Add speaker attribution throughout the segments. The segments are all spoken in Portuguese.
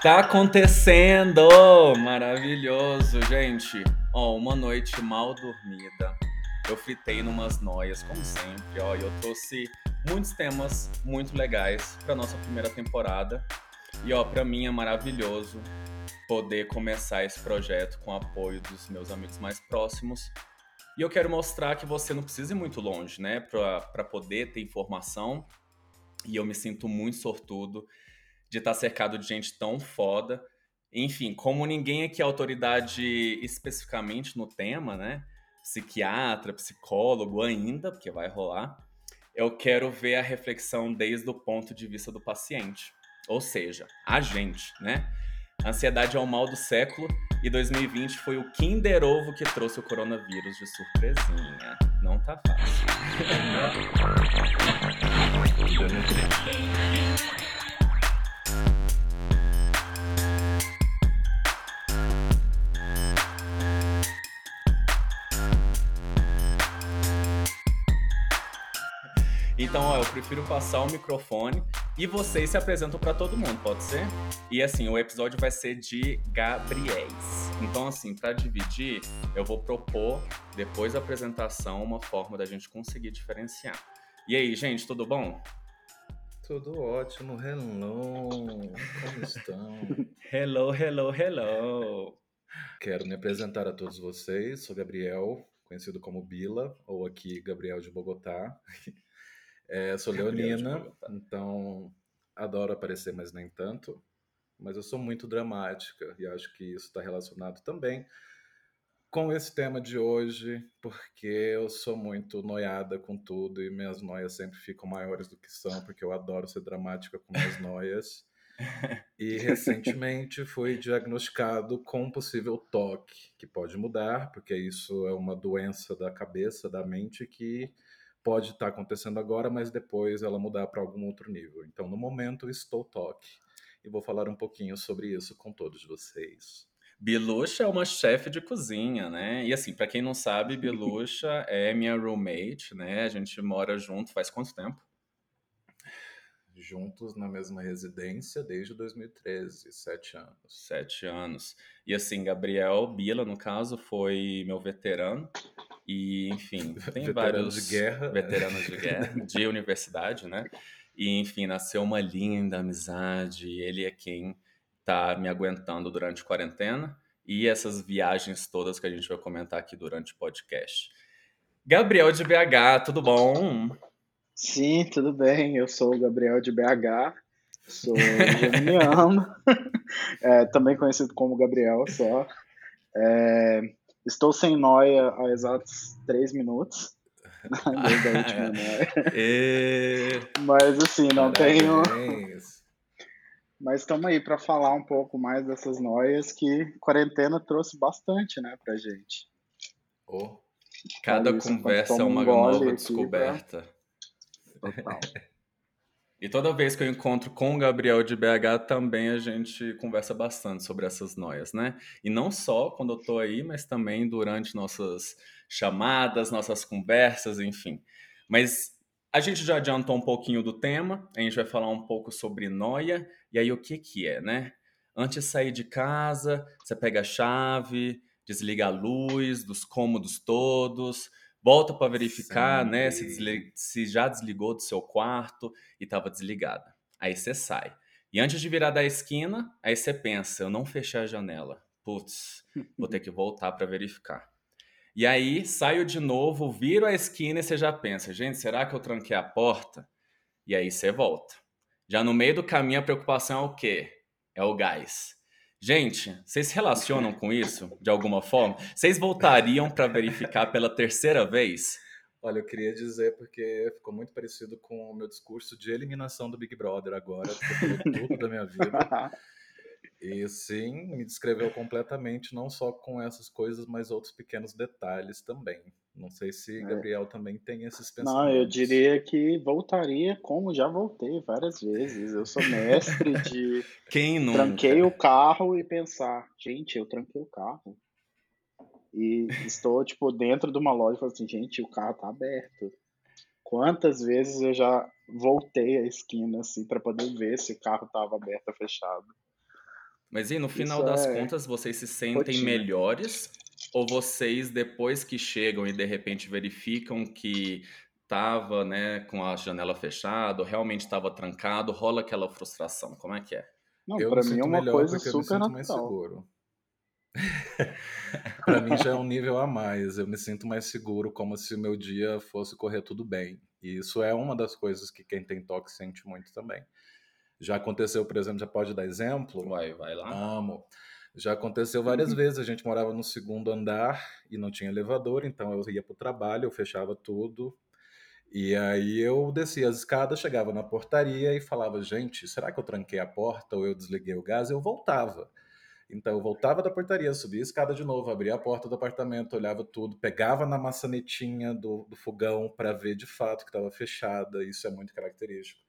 Speaker 1: Tá acontecendo! Maravilhoso, gente. Ó, uma noite mal dormida. Eu fritei numas noias, como sempre, ó, e eu trouxe muitos temas muito legais para nossa primeira temporada. E ó, para mim é maravilhoso poder começar esse projeto com o apoio dos meus amigos mais próximos. E eu quero mostrar que você não precisa ir muito longe, né, para poder ter informação. E eu me sinto muito sortudo de estar cercado de gente tão foda. Enfim, como ninguém aqui é autoridade especificamente no tema, né? Psiquiatra, psicólogo ainda, porque vai rolar. Eu quero ver a reflexão desde o ponto de vista do paciente. Ou seja, a gente, né? A ansiedade é o mal do século e 2020 foi o Kinder Ovo que trouxe o coronavírus de surpresinha. Não tá fácil. Então, ó, eu prefiro passar o microfone e vocês se apresentam para todo mundo, pode ser? E assim, o episódio vai ser de Gabriéis. Então, assim, para dividir, eu vou propor, depois da apresentação, uma forma da gente conseguir diferenciar. E aí, gente, tudo bom?
Speaker 2: Tudo ótimo, hello, como estão?
Speaker 1: hello, hello, hello.
Speaker 2: Quero me apresentar a todos vocês, sou Gabriel, conhecido como Bila, ou aqui Gabriel de Bogotá. É, sou leonina, então adoro aparecer, mas nem tanto. Mas eu sou muito dramática e acho que isso está relacionado também com esse tema de hoje, porque eu sou muito noiada com tudo e minhas noias sempre ficam maiores do que são, porque eu adoro ser dramática com minhas noias. E recentemente fui diagnosticado com um possível toque, que pode mudar, porque isso é uma doença da cabeça, da mente, que pode estar tá acontecendo agora, mas depois ela mudar para algum outro nível. Então, no momento, estou toque. E vou falar um pouquinho sobre isso com todos vocês.
Speaker 1: Bilucha é uma chefe de cozinha, né? E assim, para quem não sabe, Bilucha é minha roommate, né? A gente mora junto faz quanto tempo?
Speaker 2: Juntos na mesma residência desde 2013, sete anos.
Speaker 1: Sete anos. E assim, Gabriel Bila, no caso, foi meu veterano. E, enfim, tem veteranos vários
Speaker 2: de guerra.
Speaker 1: veteranos de guerra, de universidade, né? E, enfim, nasceu uma linda amizade. Ele é quem tá me aguentando durante a quarentena e essas viagens todas que a gente vai comentar aqui durante o podcast. Gabriel de BH, tudo bom?
Speaker 3: Sim, tudo bem. Eu sou o Gabriel de BH, sou geminiano, é, também conhecido como Gabriel só. É, Estou sem noia há exatos três minutos. Desde a última noia. E... Mas assim, não tenho. Mas estamos aí para falar um pouco mais dessas noias que quarentena trouxe bastante, né, pra gente.
Speaker 1: Oh. Cada conversa é uma nova descoberta. Pra... Total. E toda vez que eu encontro com o Gabriel de BH, também a gente conversa bastante sobre essas noias, né? E não só quando eu tô aí, mas também durante nossas chamadas, nossas conversas, enfim. Mas a gente já adiantou um pouquinho do tema, a gente vai falar um pouco sobre noia, e aí o que que é, né? Antes de sair de casa, você pega a chave, desliga a luz dos cômodos todos, volta para verificar, Sim. né, se, deslig... se, já desligou do seu quarto e estava desligada. Aí você sai. E antes de virar da esquina, aí você pensa, eu não fechei a janela. Putz, vou ter que voltar para verificar. E aí saio de novo, viro a esquina e você já pensa, gente, será que eu tranquei a porta? E aí você volta. Já no meio do caminho a preocupação é o quê? É o gás. Gente, vocês se relacionam com isso de alguma forma? Vocês voltariam para verificar pela terceira vez?
Speaker 2: Olha, eu queria dizer porque ficou muito parecido com o meu discurso de eliminação do Big Brother agora, porque tudo da minha vida. E sim, me descreveu completamente, não só com essas coisas, mas outros pequenos detalhes também. Não sei se é. Gabriel é. também tem esses pensamentos.
Speaker 3: Não, eu diria que voltaria como já voltei várias vezes. Eu sou mestre de.
Speaker 1: Quem não?
Speaker 3: Tranquei o carro e pensar, gente, eu tranquei o carro. E estou, tipo, dentro de uma loja e falo assim, gente, o carro tá aberto. Quantas vezes eu já voltei a esquina, assim, para poder ver se o carro tava aberto ou fechado.
Speaker 1: Mas e no final Isso das é... contas, vocês se sentem Rotina. melhores? Ou vocês, depois que chegam e de repente verificam que estava né, com a janela fechada, realmente estava trancado, rola aquela frustração? Como é que é?
Speaker 3: Não, para mim é uma coisa super natural.
Speaker 2: para mim já é um nível a mais. Eu me sinto mais seguro, como se o meu dia fosse correr tudo bem. E isso é uma das coisas que quem tem toque sente muito também. Já aconteceu, por exemplo, já pode dar exemplo?
Speaker 1: Vai, vai lá.
Speaker 2: Amo. Já aconteceu várias uhum. vezes. A gente morava no segundo andar e não tinha elevador, então eu ia para o trabalho, eu fechava tudo. E aí eu descia as escadas, chegava na portaria e falava: gente, será que eu tranquei a porta ou eu desliguei o gás? Eu voltava. Então eu voltava da portaria, subia a escada de novo, abria a porta do apartamento, olhava tudo, pegava na maçanetinha do, do fogão para ver de fato que estava fechada. Isso é muito característico.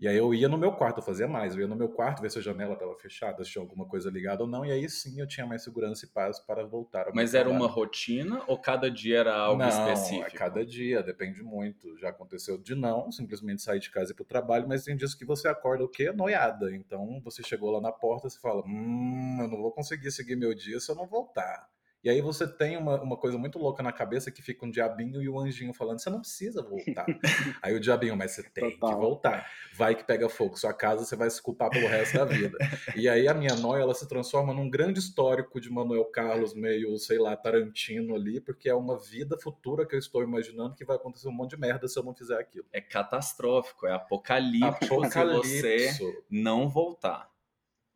Speaker 2: E aí eu ia no meu quarto, eu fazia mais, eu ia no meu quarto ver se a janela estava fechada, se tinha alguma coisa ligada ou não, e aí sim eu tinha mais segurança e paz para voltar
Speaker 1: Mas era trabalho. uma rotina ou cada dia era algo
Speaker 2: não,
Speaker 1: específico?
Speaker 2: É cada dia, depende muito. Já aconteceu de não, simplesmente sair de casa e ir para o trabalho, mas tem dias que você acorda o quê? Noiada. Então você chegou lá na porta e fala: Hum, eu não vou conseguir seguir meu dia se eu não voltar. E aí você tem uma, uma coisa muito louca na cabeça que fica um diabinho e o um anjinho falando: você não precisa voltar. aí o diabinho, mas você tem Total. que voltar. Vai que pega fogo sua casa, você vai se culpar pelo resto da vida. e aí a minha noia ela se transforma num grande histórico de Manuel Carlos, meio, sei lá, Tarantino ali, porque é uma vida futura que eu estou imaginando que vai acontecer um monte de merda se eu não fizer aquilo.
Speaker 1: É catastrófico, é apocalíptico, apocalipse. se você não voltar.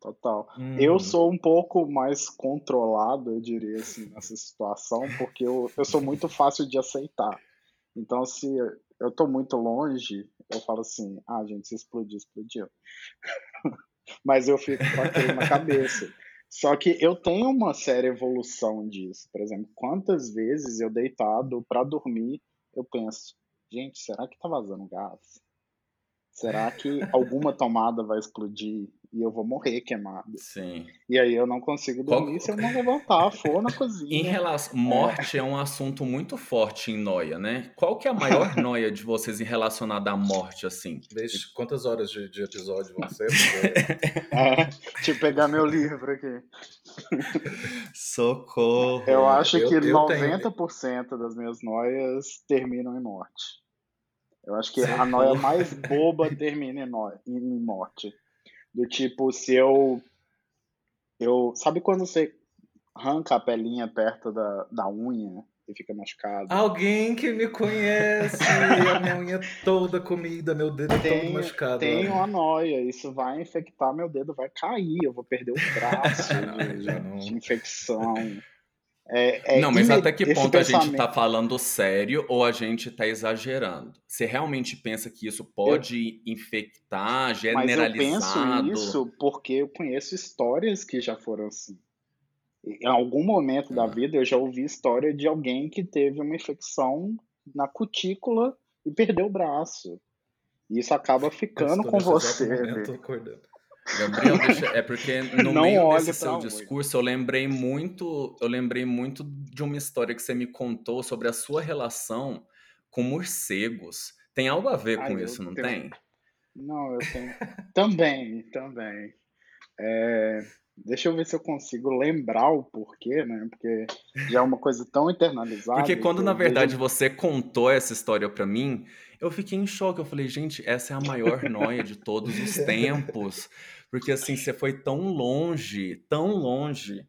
Speaker 3: Total. Hum. Eu sou um pouco mais controlado, eu diria assim, nessa situação, porque eu, eu sou muito fácil de aceitar. Então, se eu tô muito longe, eu falo assim, ah, gente, se explodir, explodiu. Mas eu fico com aquilo na cabeça. Só que eu tenho uma séria evolução disso. Por exemplo, quantas vezes eu deitado para dormir, eu penso, gente, será que tá vazando gás? Será que alguma tomada vai explodir e eu vou morrer queimado?
Speaker 1: Sim.
Speaker 3: E aí eu não consigo dormir Qual... se eu não levantar, for na cozinha.
Speaker 1: Em relação, morte é. é. um assunto muito forte em noia, né? Qual que é a maior noia de vocês em relacionada à morte, assim?
Speaker 2: Deixa, quantas horas de, de episódio vão ser?
Speaker 3: é, deixa eu pegar meu livro aqui.
Speaker 1: Socorro!
Speaker 3: Eu acho eu, que eu 90% tenho... das minhas noias terminam em morte. Eu acho que a noia mais boba termina em, noia, em morte. Do tipo, se eu. eu sabe quando você arranca a pelinha perto da, da unha e fica machucado?
Speaker 2: Alguém que me conhece, a minha unha toda comida, meu dedo tem, todo machucado.
Speaker 3: Tem uma noia, isso vai infectar, meu dedo vai cair, eu vou perder o braço de, de infecção. É,
Speaker 1: é não, mas até que ponto a gente está falando sério ou a gente está exagerando? Você realmente pensa que isso pode eu... infectar, generalizado?
Speaker 3: Mas eu penso isso porque eu conheço histórias que já foram assim. Em algum momento ah. da vida eu já ouvi história de alguém que teve uma infecção na cutícula e perdeu o braço. E isso acaba ficando com você. Momento,
Speaker 1: Gabriel, deixa, é porque no não meio desse seu discurso eu lembrei muito, eu lembrei muito de uma história que você me contou sobre a sua relação com morcegos. Tem algo a ver com isso, não tenho... tem?
Speaker 3: Não, eu tenho. também, também. É... Deixa eu ver se eu consigo lembrar o porquê, né? Porque já é uma coisa tão internalizada.
Speaker 1: Porque quando na verdade vejo... você contou essa história para mim, eu fiquei em choque. Eu falei, gente, essa é a maior noia de todos os tempos. Porque assim, você foi tão longe, tão longe.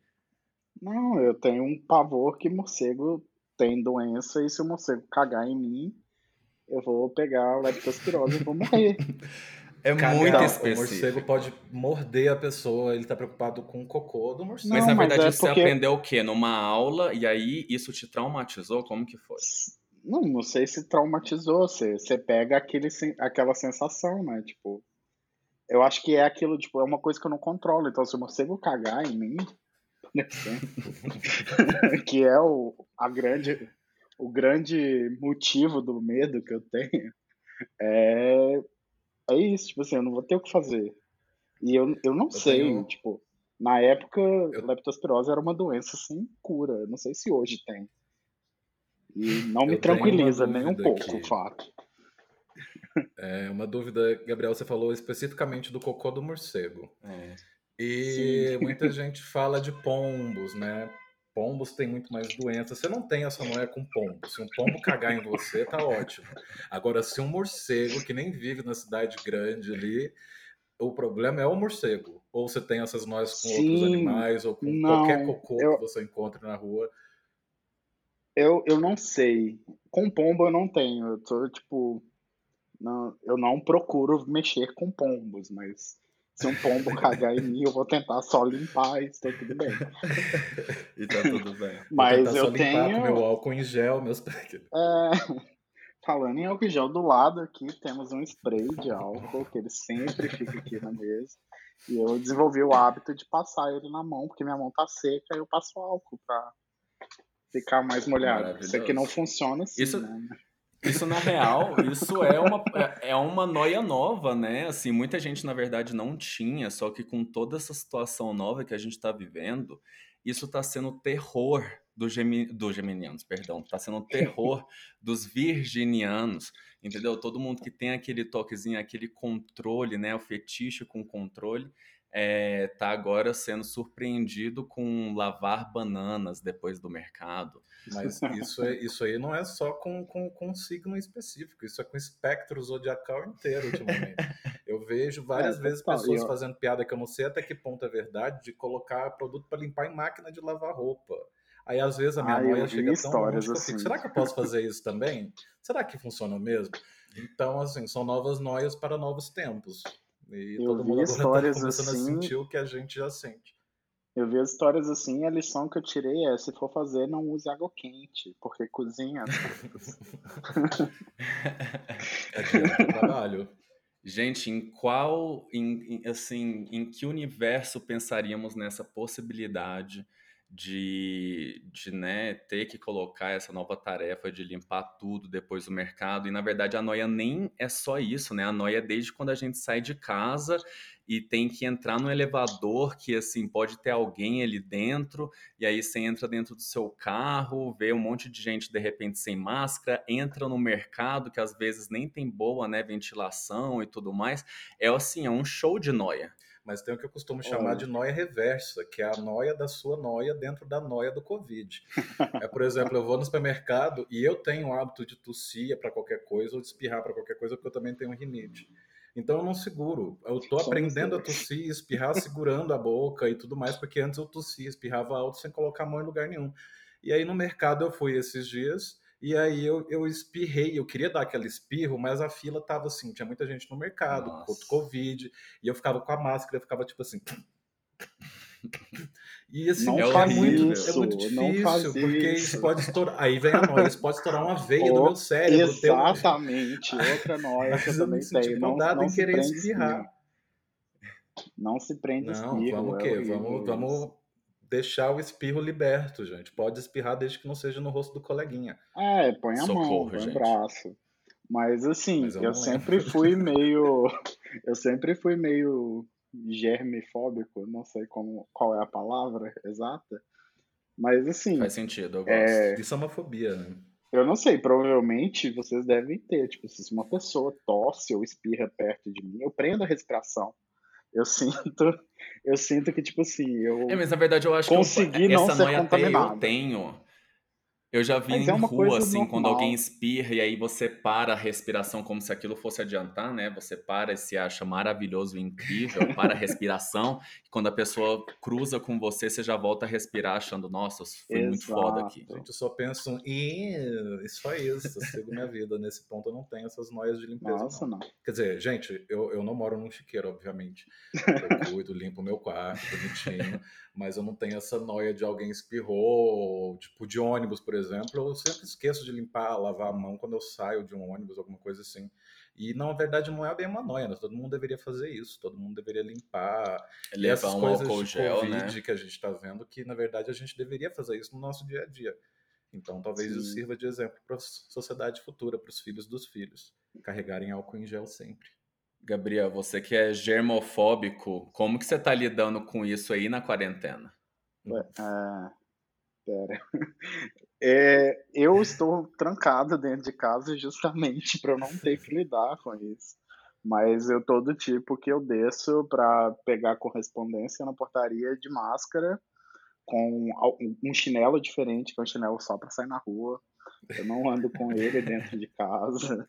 Speaker 3: Não, eu tenho um pavor que morcego tem doença e se o morcego cagar em mim, eu vou pegar a leptospirose e vou morrer.
Speaker 1: É muito então, específico.
Speaker 2: O morcego pode morder a pessoa, ele tá preocupado com o cocô do morcego.
Speaker 1: Mas na verdade é você porque... aprendeu o quê? Numa aula e aí isso te traumatizou? Como que foi?
Speaker 3: Não, não sei se traumatizou. Você, você pega aquele, aquela sensação, né? Tipo, eu acho que é aquilo, tipo, é uma coisa que eu não controlo. Então, se o morcego cagar em mim, que é o, a grande, o grande motivo do medo que eu tenho, é, é isso, tipo assim, eu não vou ter o que fazer. E eu, eu não eu sei, tenho... tipo, na época, eu... leptospirose era uma doença sem cura. Eu não sei se hoje tem. E não me tranquiliza nem um pouco o fato.
Speaker 2: É uma dúvida, Gabriel, você falou especificamente do cocô do morcego. É. E Sim. muita gente fala de pombos, né? Pombos têm muito mais doenças. Você não tem essa noia com pombo. Se um pombo cagar em você, tá ótimo. Agora, se um morcego que nem vive na cidade grande ali, o problema é o morcego. Ou você tem essas noias com Sim, outros animais, ou com não, qualquer cocô eu, que você encontre na rua.
Speaker 3: Eu, eu não sei. Com pombo eu não tenho. Eu tô, tipo. Não, eu não procuro mexer com pombos, mas se um pombo cagar em mim, eu vou tentar só limpar e está tudo bem.
Speaker 1: e tá tudo bem.
Speaker 3: Mas eu tenho.
Speaker 2: meu álcool em gel, meus.
Speaker 3: É... Falando em álcool em gel, do lado aqui temos um spray de álcool, que ele sempre fica aqui na mesa. E eu desenvolvi o hábito de passar ele na mão, porque minha mão tá seca, e eu passo álcool pra ficar mais molhado. Isso aqui não funciona assim,
Speaker 1: Isso...
Speaker 3: né?
Speaker 1: Isso, na real, isso é uma, é, é uma noia nova, né? Assim, muita gente, na verdade, não tinha, só que com toda essa situação nova que a gente está vivendo, isso está sendo terror do, gemi, do geminianos, perdão, está sendo terror dos virginianos, entendeu? Todo mundo que tem aquele toquezinho, aquele controle, né? O fetiche com controle, está é, agora sendo surpreendido com lavar bananas depois do mercado.
Speaker 2: Mas isso, é, isso aí não é só com, com, com um signo específico, isso é com espectro zodiacal inteiro ultimamente. Eu vejo várias é, vezes pessoas eu... fazendo piada que eu não sei até que ponto é verdade, de colocar produto para limpar em máquina de lavar roupa. Aí às vezes a minha ah, chega tão longe que eu fico, assim. será que eu posso fazer isso também? Será que funciona mesmo? Então, assim, são novas noias para novos tempos. E eu todo mundo agora tá começando assim, a sentir o que a gente já sente.
Speaker 3: Eu vi as histórias assim, a lição que eu tirei é, se for fazer, não use água quente, porque cozinha.
Speaker 2: é trabalho.
Speaker 1: Gente, em qual, em, assim, em que universo pensaríamos nessa possibilidade de, de né, ter que colocar essa nova tarefa de limpar tudo depois do mercado. E na verdade a noia nem é só isso, né? A noia é desde quando a gente sai de casa e tem que entrar no elevador que assim pode ter alguém ali dentro e aí você entra dentro do seu carro vê um monte de gente de repente sem máscara entra no mercado que às vezes nem tem boa né ventilação e tudo mais é assim é um show de noia
Speaker 2: mas tem o que eu costumo chamar de noia reversa, que é a noia da sua noia dentro da noia do Covid. É, por exemplo, eu vou no supermercado e eu tenho o hábito de tossir para qualquer coisa ou de espirrar para qualquer coisa, porque eu também tenho rinite. Então eu não seguro. Eu estou aprendendo a tossir, espirrar segurando a boca e tudo mais, porque antes eu tossia, espirrava alto sem colocar a mão em lugar nenhum. E aí no mercado eu fui esses dias e aí eu, eu espirrei, eu queria dar aquele espirro, mas a fila tava assim, tinha muita gente no mercado, Nossa. Covid, e eu ficava com a máscara, eu ficava tipo assim. E assim, não é, muito, isso, é muito difícil, porque isso. pode estourar. Aí vem a noia, isso pode estourar uma veia oh, no meu cérebro.
Speaker 3: Exatamente, teu... outra noia que eu também tenho. Não,
Speaker 2: não, não querer espirrar.
Speaker 3: Não se prende não, espirro.
Speaker 2: Vamos o quê? Vamos, vamos deixar o espirro liberto, gente. Pode espirrar desde que não seja no rosto do coleguinha.
Speaker 3: É, põe a Socorro, mão, põe o braço. Mas assim, Mas eu, eu sempre fui meio. Eu sempre fui meio germifóbico, não sei como, qual é a palavra exata. Mas assim.
Speaker 1: Faz sentido, eu
Speaker 2: gosto. É... Isso é uma fobia, né?
Speaker 3: Eu não sei, provavelmente vocês devem ter. Tipo, se uma pessoa tosse ou espirra perto de mim, eu prendo a respiração. Eu sinto, eu sinto que, tipo assim, eu.
Speaker 1: É, mas na verdade eu acho consegui que eu, essa noia até eu tenho. Eu já vi Mas em é rua, assim, normal. quando alguém espirra e aí você para a respiração como se aquilo fosse adiantar, né? Você para e se acha maravilhoso e incrível, para a respiração. E quando a pessoa cruza com você, você já volta a respirar achando, nossa, foi Exato. muito foda aqui.
Speaker 2: Gente, eu só penso em isso é isso, eu sigo minha vida. Nesse ponto eu não tenho essas noias de limpeza.
Speaker 3: Nossa, não. não.
Speaker 2: Quer dizer, gente, eu, eu não moro num chiqueiro, obviamente. Eu cuido, limpo meu quarto, bonitinho mas eu não tenho essa noia de alguém espirrou, tipo de ônibus, por exemplo. Eu sempre esqueço de limpar, lavar a mão quando eu saio de um ônibus, alguma coisa assim. E na verdade não é bem uma noia, né? todo mundo deveria fazer isso, todo mundo deveria limpar.
Speaker 1: Levar essas um coisas álcool de gel,
Speaker 2: COVID
Speaker 1: né?
Speaker 2: que a gente está vendo, que na verdade a gente deveria fazer isso no nosso dia a dia. Então talvez Sim. isso sirva de exemplo para a sociedade futura, para os filhos dos filhos, carregarem álcool em gel sempre.
Speaker 1: Gabriel, você que é germofóbico, como que você está lidando com isso aí na quarentena?
Speaker 3: Ah, pera. É, eu estou trancado dentro de casa justamente para não ter que lidar com isso. Mas eu tô do tipo que eu desço para pegar correspondência na portaria de máscara, com um chinelo diferente, que é um chinelo só para sair na rua. Eu não ando com ele dentro de casa.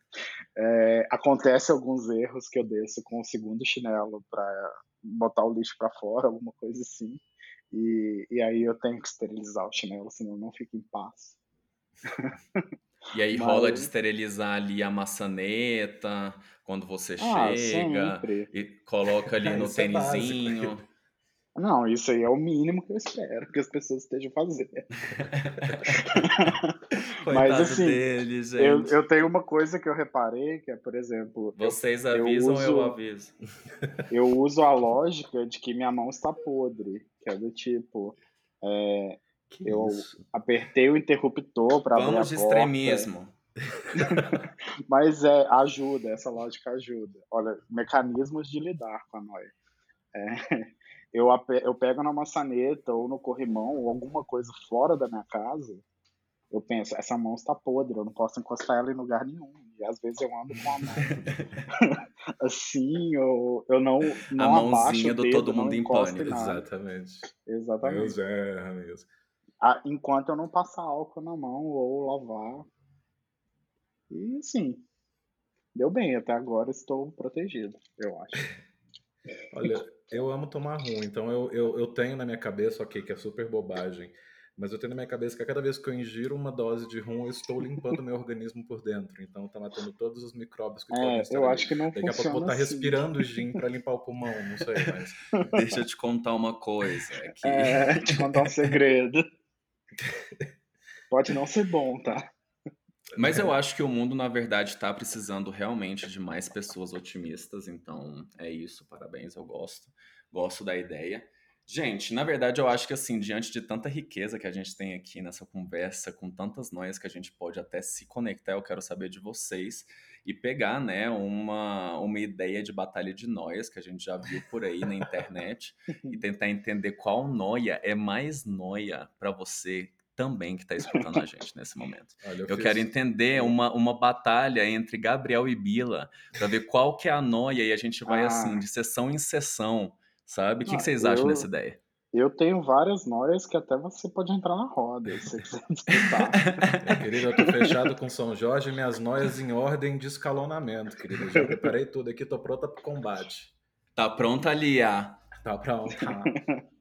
Speaker 3: É, acontece alguns erros que eu desço com o segundo chinelo para botar o lixo para fora, alguma coisa assim. E, e aí eu tenho que esterilizar o chinelo, senão eu não fico em paz.
Speaker 1: E aí Mas... rola de esterilizar ali a maçaneta quando você ah, chega sempre. e coloca ali no é tênisinho.
Speaker 3: Não, isso aí é o mínimo que eu espero que as pessoas estejam fazendo. Mas assim, dele, eu, eu, tenho uma coisa que eu reparei, que é, por exemplo.
Speaker 1: Vocês avisam ou eu aviso?
Speaker 3: Eu uso a lógica de que minha mão está podre, que é do tipo. É, eu isso? apertei o interruptor para abrir a de porta. extremismo. Mas é, ajuda, essa lógica ajuda. Olha, mecanismos de lidar com a noia. É, eu, eu pego na maçaneta ou no corrimão ou alguma coisa fora da minha casa, eu penso, essa mão está podre, eu não posso encostar ela em lugar nenhum. E às vezes eu ando com a mão assim, eu, eu não, não a mãozinha do dedo, todo mundo em pânico.
Speaker 2: Exatamente.
Speaker 3: Exatamente.
Speaker 2: Deus é.
Speaker 3: Enquanto eu não passar álcool na mão ou lavar. E sim, deu bem, até agora estou protegido, eu acho.
Speaker 2: Olha, eu amo tomar rum, então eu, eu, eu tenho na minha cabeça, ok, que é super bobagem, mas eu tenho na minha cabeça que a cada vez que eu ingiro uma dose de rum, eu estou limpando meu organismo por dentro. Então tá matando todos os micróbios que é, podem estar
Speaker 3: Eu ali. acho que não Daqui
Speaker 2: a pouco eu vou estar tá assim. respirando gin para limpar o pulmão, não sei, mas.
Speaker 1: Deixa eu te contar uma coisa.
Speaker 3: É, que... é te contar um segredo. Pode não ser bom, tá?
Speaker 1: Mas eu acho que o mundo, na verdade, está precisando realmente de mais pessoas otimistas. Então, é isso. Parabéns, eu gosto. Gosto da ideia. Gente, na verdade, eu acho que assim, diante de tanta riqueza que a gente tem aqui nessa conversa, com tantas noias que a gente pode até se conectar, eu quero saber de vocês e pegar, né, uma, uma ideia de batalha de noias que a gente já viu por aí na internet e tentar entender qual noia é mais noia para você também que está escutando a gente nesse momento. Olha, eu, eu quero entender uma, uma batalha entre Gabriel e Bila para ver qual que é a noia e a gente vai ah. assim de sessão em sessão, sabe? O que, que vocês acham eu... dessa ideia?
Speaker 3: Eu tenho várias noias que até você pode entrar na roda, se você quiser disputar.
Speaker 2: É, querido, eu tô fechado com São Jorge, minhas noias em ordem de escalonamento, querido. Já preparei tudo aqui, tô pronta pro combate.
Speaker 1: Tá pronta ali, a.
Speaker 2: Tá pronta.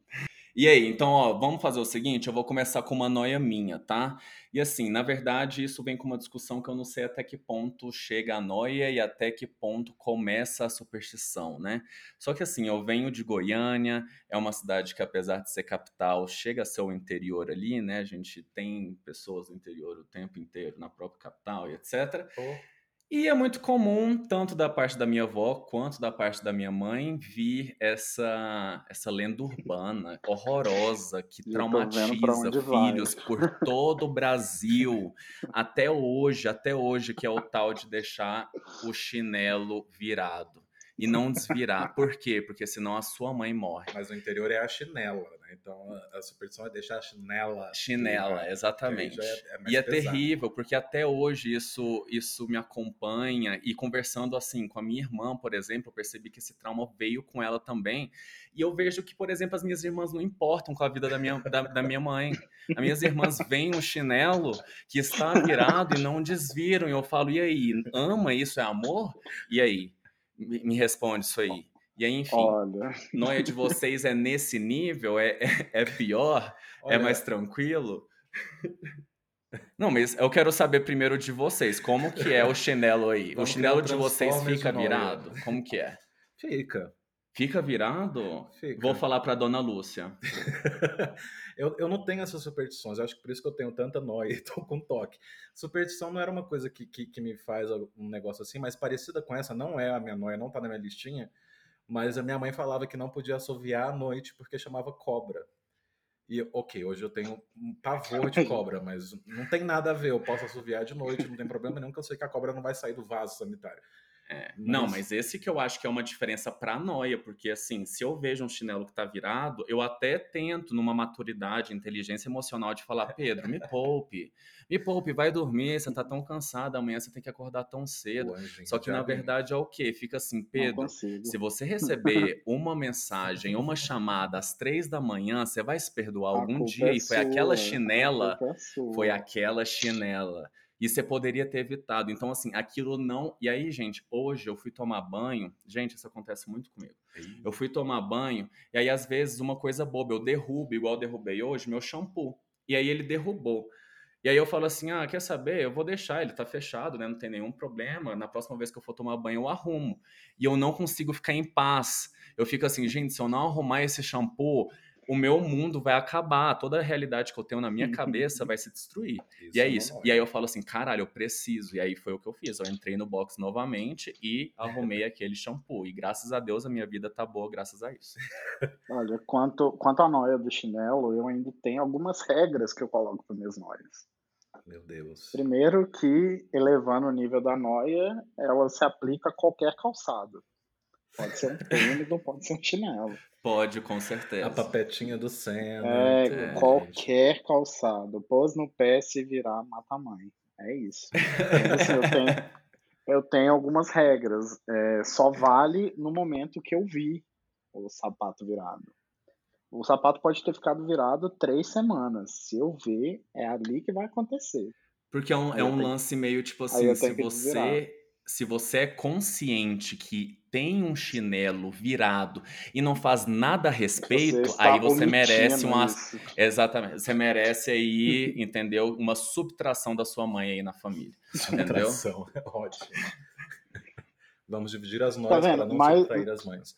Speaker 1: E aí, então, ó, vamos fazer o seguinte, eu vou começar com uma noia minha, tá? E assim, na verdade, isso vem com uma discussão que eu não sei até que ponto chega a noia e até que ponto começa a superstição, né? Só que assim, eu venho de Goiânia, é uma cidade que apesar de ser capital, chega a ser o interior ali, né? A gente tem pessoas do interior o tempo inteiro na própria capital e etc. Oh. E é muito comum, tanto da parte da minha avó quanto da parte da minha mãe, vir essa, essa lenda urbana horrorosa que traumatiza filhos vai. por todo o Brasil. até hoje, até hoje, que é o tal de deixar o chinelo virado e não desvirar. Por quê? Porque senão a sua mãe morre.
Speaker 2: Mas o interior é a chinela, né? Então a superstição é deixar a chinela.
Speaker 1: Chinela, exatamente. É, é e é pesado. terrível, porque até hoje isso, isso me acompanha. E conversando assim com a minha irmã, por exemplo, eu percebi que esse trauma veio com ela também. E eu vejo que, por exemplo, as minhas irmãs não importam com a vida da minha, da, da minha mãe. As minhas irmãs veem um chinelo que está virado e não desviram. E eu falo, e aí, ama isso? É amor? E aí? Me responde isso aí. E aí, enfim, Olha. noia de vocês é nesse nível? É, é, é pior? É Olha. É mais tranquilo? Não, mas eu quero saber primeiro de vocês. Como que é o chinelo aí? Vamos o chinelo de vocês fica virado? Como que é?
Speaker 2: Fica.
Speaker 1: Fica virado? Fica. Vou falar para dona Lúcia.
Speaker 2: eu, eu não tenho essas superstições. Eu acho que por isso que eu tenho tanta noia e tô com toque. Superstição não era uma coisa que, que, que, me faz um negócio assim, mas parecida com essa, não é a minha noia, não tá na minha listinha. Mas a minha mãe falava que não podia assoviar à noite porque chamava cobra. E, ok, hoje eu tenho um pavor de cobra, mas não tem nada a ver. Eu posso assoviar de noite, não tem problema nenhum, que eu sei que a cobra não vai sair do vaso sanitário.
Speaker 1: É. Mas... Não, mas esse que eu acho que é uma diferença pra noia, porque assim, se eu vejo um chinelo que tá virado, eu até tento, numa maturidade, inteligência emocional, de falar, Pedro, me poupe, me poupe, vai dormir, você tá tão cansado, amanhã você tem que acordar tão cedo. Pô, Só que na verdade é o quê? Fica assim, Pedro, se você receber uma mensagem, uma chamada às três da manhã, você vai se perdoar algum dia, é e foi aquela chinela, é foi aquela chinela e você poderia ter evitado. Então, assim, aquilo não. E aí, gente, hoje eu fui tomar banho. Gente, isso acontece muito comigo. Eu fui tomar banho, e aí, às vezes, uma coisa boba, eu derrubo, igual eu derrubei hoje, meu shampoo. E aí ele derrubou. E aí eu falo assim: ah, quer saber? Eu vou deixar, ele tá fechado, né? Não tem nenhum problema. Na próxima vez que eu for tomar banho, eu arrumo. E eu não consigo ficar em paz. Eu fico assim, gente, se eu não arrumar esse shampoo, o meu mundo vai acabar, toda a realidade que eu tenho na minha cabeça vai se destruir. Isso e é, é isso. E aí eu falo assim, caralho, eu preciso. E aí foi o que eu fiz. Eu entrei no box novamente e arrumei aquele shampoo. E graças a Deus a minha vida tá boa graças a isso.
Speaker 3: Olha, quanto, quanto à noia do chinelo, eu ainda tenho algumas regras que eu coloco para minhas noias.
Speaker 2: Meu Deus.
Speaker 3: Primeiro que, elevando o nível da noia, ela se aplica a qualquer calçado. Pode ser um tênis ou pode ser um chinelo.
Speaker 1: Pode, com certeza.
Speaker 2: A papetinha do Senna.
Speaker 3: É, é qualquer calçado. Pôs no pé se virar, mata a mãe. É isso. Então, assim, eu, tenho, eu tenho algumas regras. É, só vale no momento que eu vi o sapato virado. O sapato pode ter ficado virado três semanas. Se eu ver, é ali que vai acontecer.
Speaker 1: Porque é um, é um lance meio tipo assim, se você se você é consciente que tem um chinelo virado e não faz nada a respeito, você aí você merece uma isso. exatamente, você merece aí, entendeu? Uma subtração da sua mãe aí na família, subtração,
Speaker 2: é ótimo. Vamos dividir as noias tá para não mais, subtrair as mães.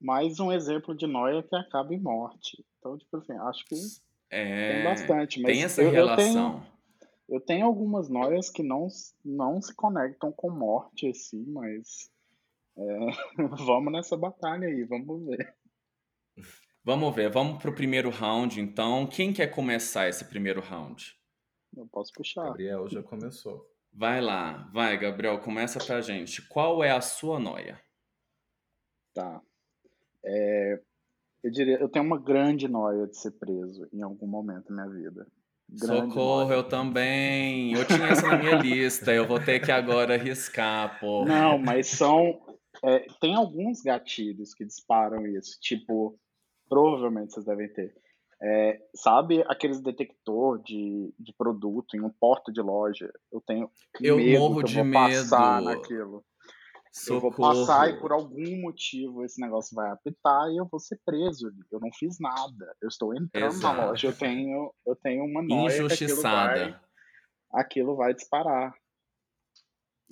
Speaker 3: Mais um exemplo de noia que acaba em morte. Então, tipo assim, acho que é, tem bastante, mas
Speaker 1: tem essa eu, relação. Eu tenho,
Speaker 3: eu tenho algumas noias que não, não se conectam com morte, assim, mas é, vamos nessa batalha aí, vamos ver.
Speaker 1: Vamos ver, vamos pro primeiro round, então. Quem quer começar esse primeiro round?
Speaker 3: Eu posso puxar.
Speaker 2: Gabriel já começou.
Speaker 1: Vai lá, vai, Gabriel, começa pra gente. Qual é a sua noia?
Speaker 3: Tá. É, eu diria, eu tenho uma grande noia de ser preso em algum momento da minha vida.
Speaker 1: Socorro, eu também. Eu tinha essa na minha lista. Eu vou ter que agora arriscar, pô.
Speaker 3: Não, mas são. É, tem alguns gatilhos que disparam isso. Tipo, provavelmente vocês devem ter. É, sabe aqueles detector de, de produto em um porta de loja? Eu tenho
Speaker 1: eu medo morro de medo.
Speaker 3: passar naquilo. Socorro. Eu vou passar e por algum motivo esse negócio vai apitar e eu vou ser preso. Eu não fiz nada. Eu estou entrando Exato. na loja, eu tenho, eu tenho uma noia Injustiçada. Aquilo vai, aquilo vai disparar.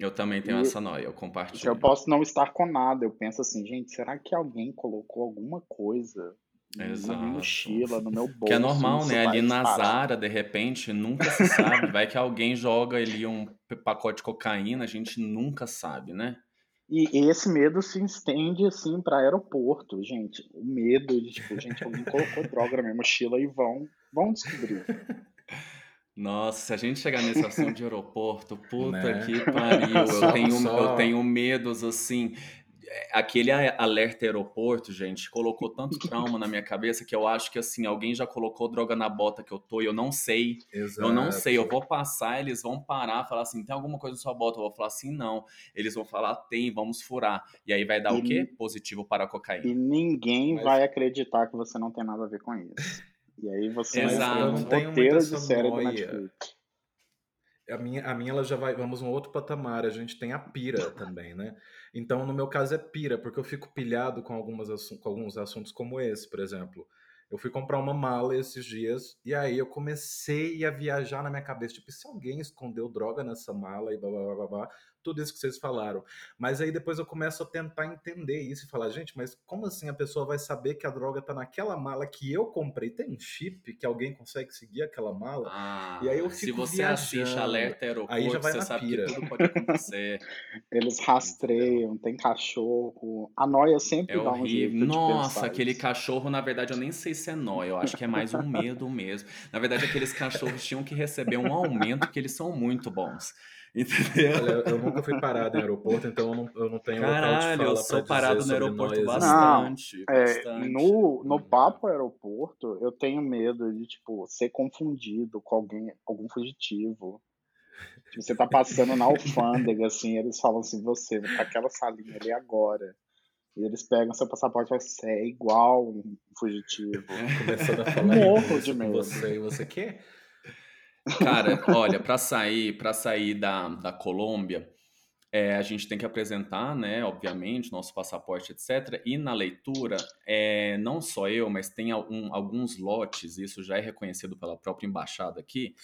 Speaker 1: Eu também tenho e, essa noia, eu compartilho.
Speaker 3: Eu posso não estar com nada. Eu penso assim, gente, será que alguém colocou alguma coisa Exato. na minha mochila, no meu bolso?
Speaker 1: Que é normal, né? Ali na Zara, de repente, nunca se sabe. vai que alguém joga ali um pacote de cocaína, a gente nunca sabe, né?
Speaker 3: E esse medo se estende assim para aeroporto, gente. O medo de tipo, gente, alguém colocou droga na minha mochila e vão, vão descobrir.
Speaker 1: Nossa, se a gente chegar nesse assunto de aeroporto, puta né? que pariu. Eu tenho, eu tenho medos assim aquele alerta aeroporto, gente, colocou tanto trauma na minha cabeça que eu acho que assim, alguém já colocou droga na bota que eu tô e eu não sei. Exato. Eu não sei, eu vou passar, eles vão parar, falar assim, tem alguma coisa na sua bota? Eu vou falar assim, não. Eles vão falar, tem, vamos furar. E aí vai dar e, o quê? Positivo para a cocaína.
Speaker 3: E ninguém Mas... vai acreditar que você não tem nada a ver com isso. E aí você
Speaker 1: Exato.
Speaker 3: vai ter um roteiro de série do Netflix
Speaker 2: a minha, a minha ela já vai, vamos um outro patamar, a gente tem a pira também, né? Então, no meu caso é pira, porque eu fico pilhado com, algumas, com alguns assuntos como esse, por exemplo. Eu fui comprar uma mala esses dias e aí eu comecei a viajar na minha cabeça, tipo, se alguém escondeu droga nessa mala e blá blá blá blá, tudo isso que vocês falaram. Mas aí depois eu começo a tentar entender isso e falar, gente, mas como assim a pessoa vai saber que a droga tá naquela mala que eu comprei? Tem um chip que alguém consegue seguir aquela mala?
Speaker 1: Ah, e aí eu fico Se você viajando. assiste Alerta Aeroporto, aí já vai você sabe pira. que tudo pode acontecer.
Speaker 3: Eles rastreiam, tem cachorro. A noia sempre é dá um jeito
Speaker 1: Nossa, aquele isso. cachorro, na verdade, eu nem sei se é nóia, eu acho que é mais um medo mesmo. Na verdade, aqueles cachorros tinham que receber um aumento, que eles são muito bons. Entendeu?
Speaker 2: Olha, eu nunca fui parado em aeroporto, então eu não, eu não tenho
Speaker 1: Caralho, eu sou parado no aeroporto
Speaker 3: nós.
Speaker 1: bastante,
Speaker 3: não, é,
Speaker 1: bastante.
Speaker 3: No, no papo aeroporto, eu tenho medo de, tipo, ser confundido com alguém, algum fugitivo. Tipo, você tá passando na alfândega, assim, eles falam assim, você, pra aquela salinha ali agora. E eles pegam seu passaporte e você é igual um fugitivo.
Speaker 2: Começando a falar Morro de medo. Você, você quer?
Speaker 1: Cara, olha, para sair, para sair da, da Colômbia, é, a gente tem que apresentar, né, obviamente, nosso passaporte, etc. E na leitura, é, não só eu, mas tem algum, alguns lotes, isso já é reconhecido pela própria embaixada aqui,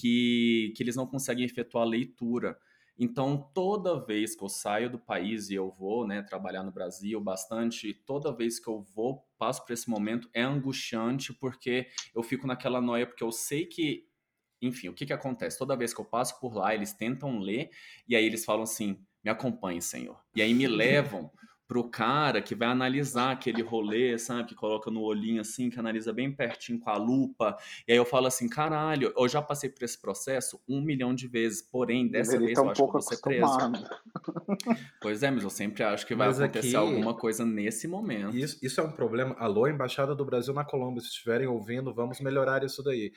Speaker 1: que, que eles não conseguem efetuar a leitura. Então, toda vez que eu saio do país e eu vou né, trabalhar no Brasil bastante, toda vez que eu vou, passo por esse momento, é angustiante porque eu fico naquela noia, porque eu sei que enfim, o que que acontece? Toda vez que eu passo por lá, eles tentam ler e aí eles falam assim: "Me acompanhe, Senhor". E aí me levam pro cara que vai analisar aquele rolê, sabe? Que coloca no olhinho assim, que analisa bem pertinho com a lupa. E aí eu falo assim, caralho, eu já passei por esse processo um milhão de vezes, porém, dessa vez tá eu um acho que vou ser preso. Pois é, mas eu sempre acho que vai mas acontecer aqui, alguma coisa nesse momento.
Speaker 2: Isso, isso é um problema. Alô, Embaixada do Brasil na Colômbia, se estiverem ouvindo, vamos melhorar isso daí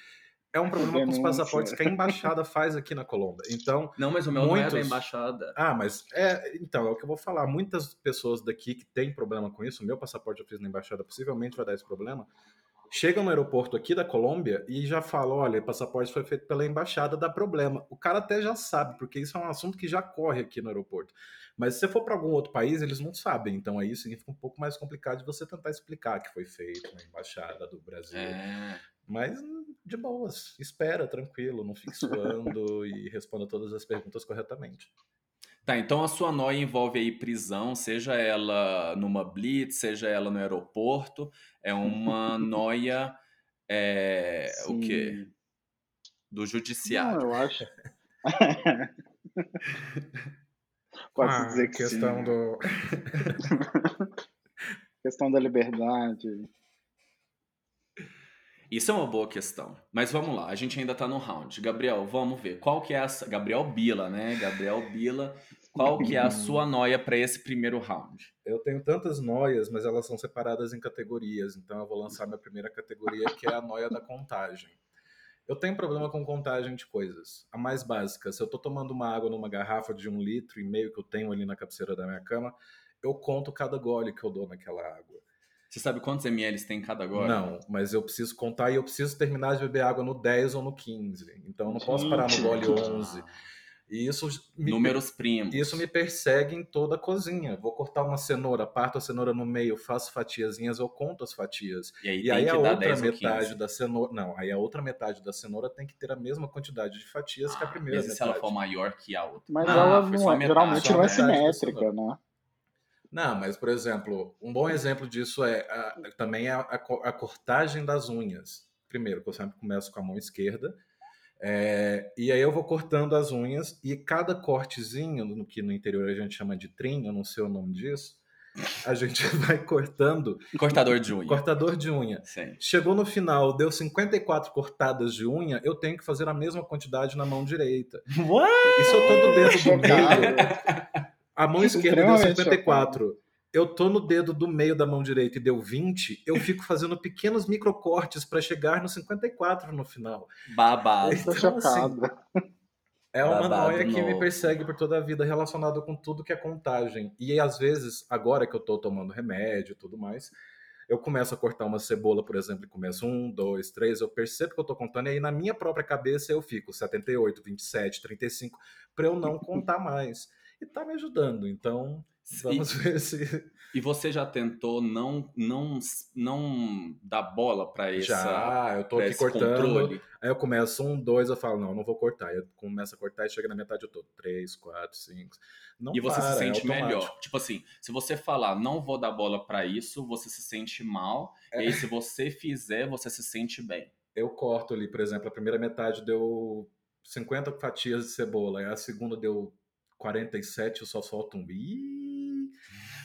Speaker 2: é um problema com os passaportes que a embaixada faz aqui na Colômbia. Então,
Speaker 1: não, mas o meu muitos... não é da embaixada.
Speaker 2: Ah, mas é, então, é o que eu vou falar. Muitas pessoas daqui que têm problema com isso, o meu passaporte eu fiz na embaixada, possivelmente vai dar esse problema. Chegam no aeroporto aqui da Colômbia e já falam: olha, o passaporte foi feito pela embaixada, dá problema. O cara até já sabe, porque isso é um assunto que já corre aqui no aeroporto. Mas se você for para algum outro país, eles não sabem. Então aí significa um pouco mais complicado de você tentar explicar que foi feito na embaixada do Brasil. É. Mas de boas, espera, tranquilo, não fique suando e responda todas as perguntas corretamente.
Speaker 1: Tá, então a sua noia envolve aí prisão, seja ela numa blitz, seja ela no aeroporto, é uma noia, é, o quê? Do judiciário.
Speaker 3: Não, eu acho. Pode ah, dizer que
Speaker 2: questão
Speaker 3: sim.
Speaker 2: do
Speaker 3: questão da liberdade.
Speaker 1: Isso é uma boa questão. Mas vamos lá, a gente ainda tá no round. Gabriel, vamos ver. Qual que é a. Gabriel Bila, né? Gabriel Bila. Qual que é a sua noia para esse primeiro round?
Speaker 2: Eu tenho tantas noias, mas elas são separadas em categorias. Então eu vou lançar minha primeira categoria, que é a noia da contagem. Eu tenho problema com contagem de coisas. A mais básica, se eu tô tomando uma água numa garrafa de um litro e meio que eu tenho ali na cabeceira da minha cama, eu conto cada gole que eu dou naquela água.
Speaker 1: Você sabe quantos ml tem cada agora?
Speaker 2: Não, mas eu preciso contar e eu preciso terminar de beber água no 10 ou no 15. Então eu não posso parar no gole 11. E isso
Speaker 1: me, Números primos.
Speaker 2: Isso me persegue em toda a cozinha. Vou cortar uma cenoura, parto a cenoura no meio, faço fatiazinhas, eu conto as fatias.
Speaker 1: E aí, e aí a outra
Speaker 2: metade da cenoura. Não, aí a outra metade da cenoura tem que ter a mesma quantidade de fatias ah, que a primeira. Mesmo
Speaker 1: metade. se ela for maior que a outra.
Speaker 3: Mas ah, ela não é, geralmente não é simétrica, né?
Speaker 2: Não, mas, por exemplo, um bom exemplo disso é a, também a, a, a, cortagem das unhas. Primeiro, que eu sempre começo com a mão esquerda, é, e aí eu vou cortando as unhas, e cada cortezinho, no que no interior a gente chama de trim, eu não sei o nome disso, a gente vai cortando.
Speaker 1: Cortador de unha.
Speaker 2: Cortador de unha.
Speaker 1: Sim.
Speaker 2: Chegou no final, deu 54 cortadas de unha, eu tenho que fazer a mesma quantidade na mão direita.
Speaker 1: What?
Speaker 2: Isso eu tô do dedo do meio. A mão esquerda deu 54. Eu tô no dedo do meio da mão direita e deu 20, eu fico fazendo pequenos microcortes para chegar no 54 no final.
Speaker 1: Babado.
Speaker 3: Então, chocado.
Speaker 2: Assim, é uma Babado noia que me persegue por toda a vida relacionada com tudo que é contagem. E às vezes, agora que eu tô tomando remédio e tudo mais, eu começo a cortar uma cebola, por exemplo, e começo um, dois, três, eu percebo que eu tô contando, e aí na minha própria cabeça eu fico 78, 27, 35, para eu não contar mais e tá me ajudando. Então, vamos e, ver se.
Speaker 1: E você já tentou não não não dar bola para esse
Speaker 2: Já, eu tô aqui cortando. Controle? Aí eu começo um, dois, eu falo, não, não vou cortar. Eu começo a cortar e chega na metade eu tô três, quatro, cinco. Não
Speaker 1: e você
Speaker 2: para,
Speaker 1: se sente
Speaker 2: é
Speaker 1: melhor. Tipo assim, se você falar, não vou dar bola para isso, você se sente mal. É. E aí, se você fizer, você se sente bem.
Speaker 2: Eu corto ali, por exemplo, a primeira metade deu 50 fatias de cebola, a segunda deu 47 eu só solto um Ih!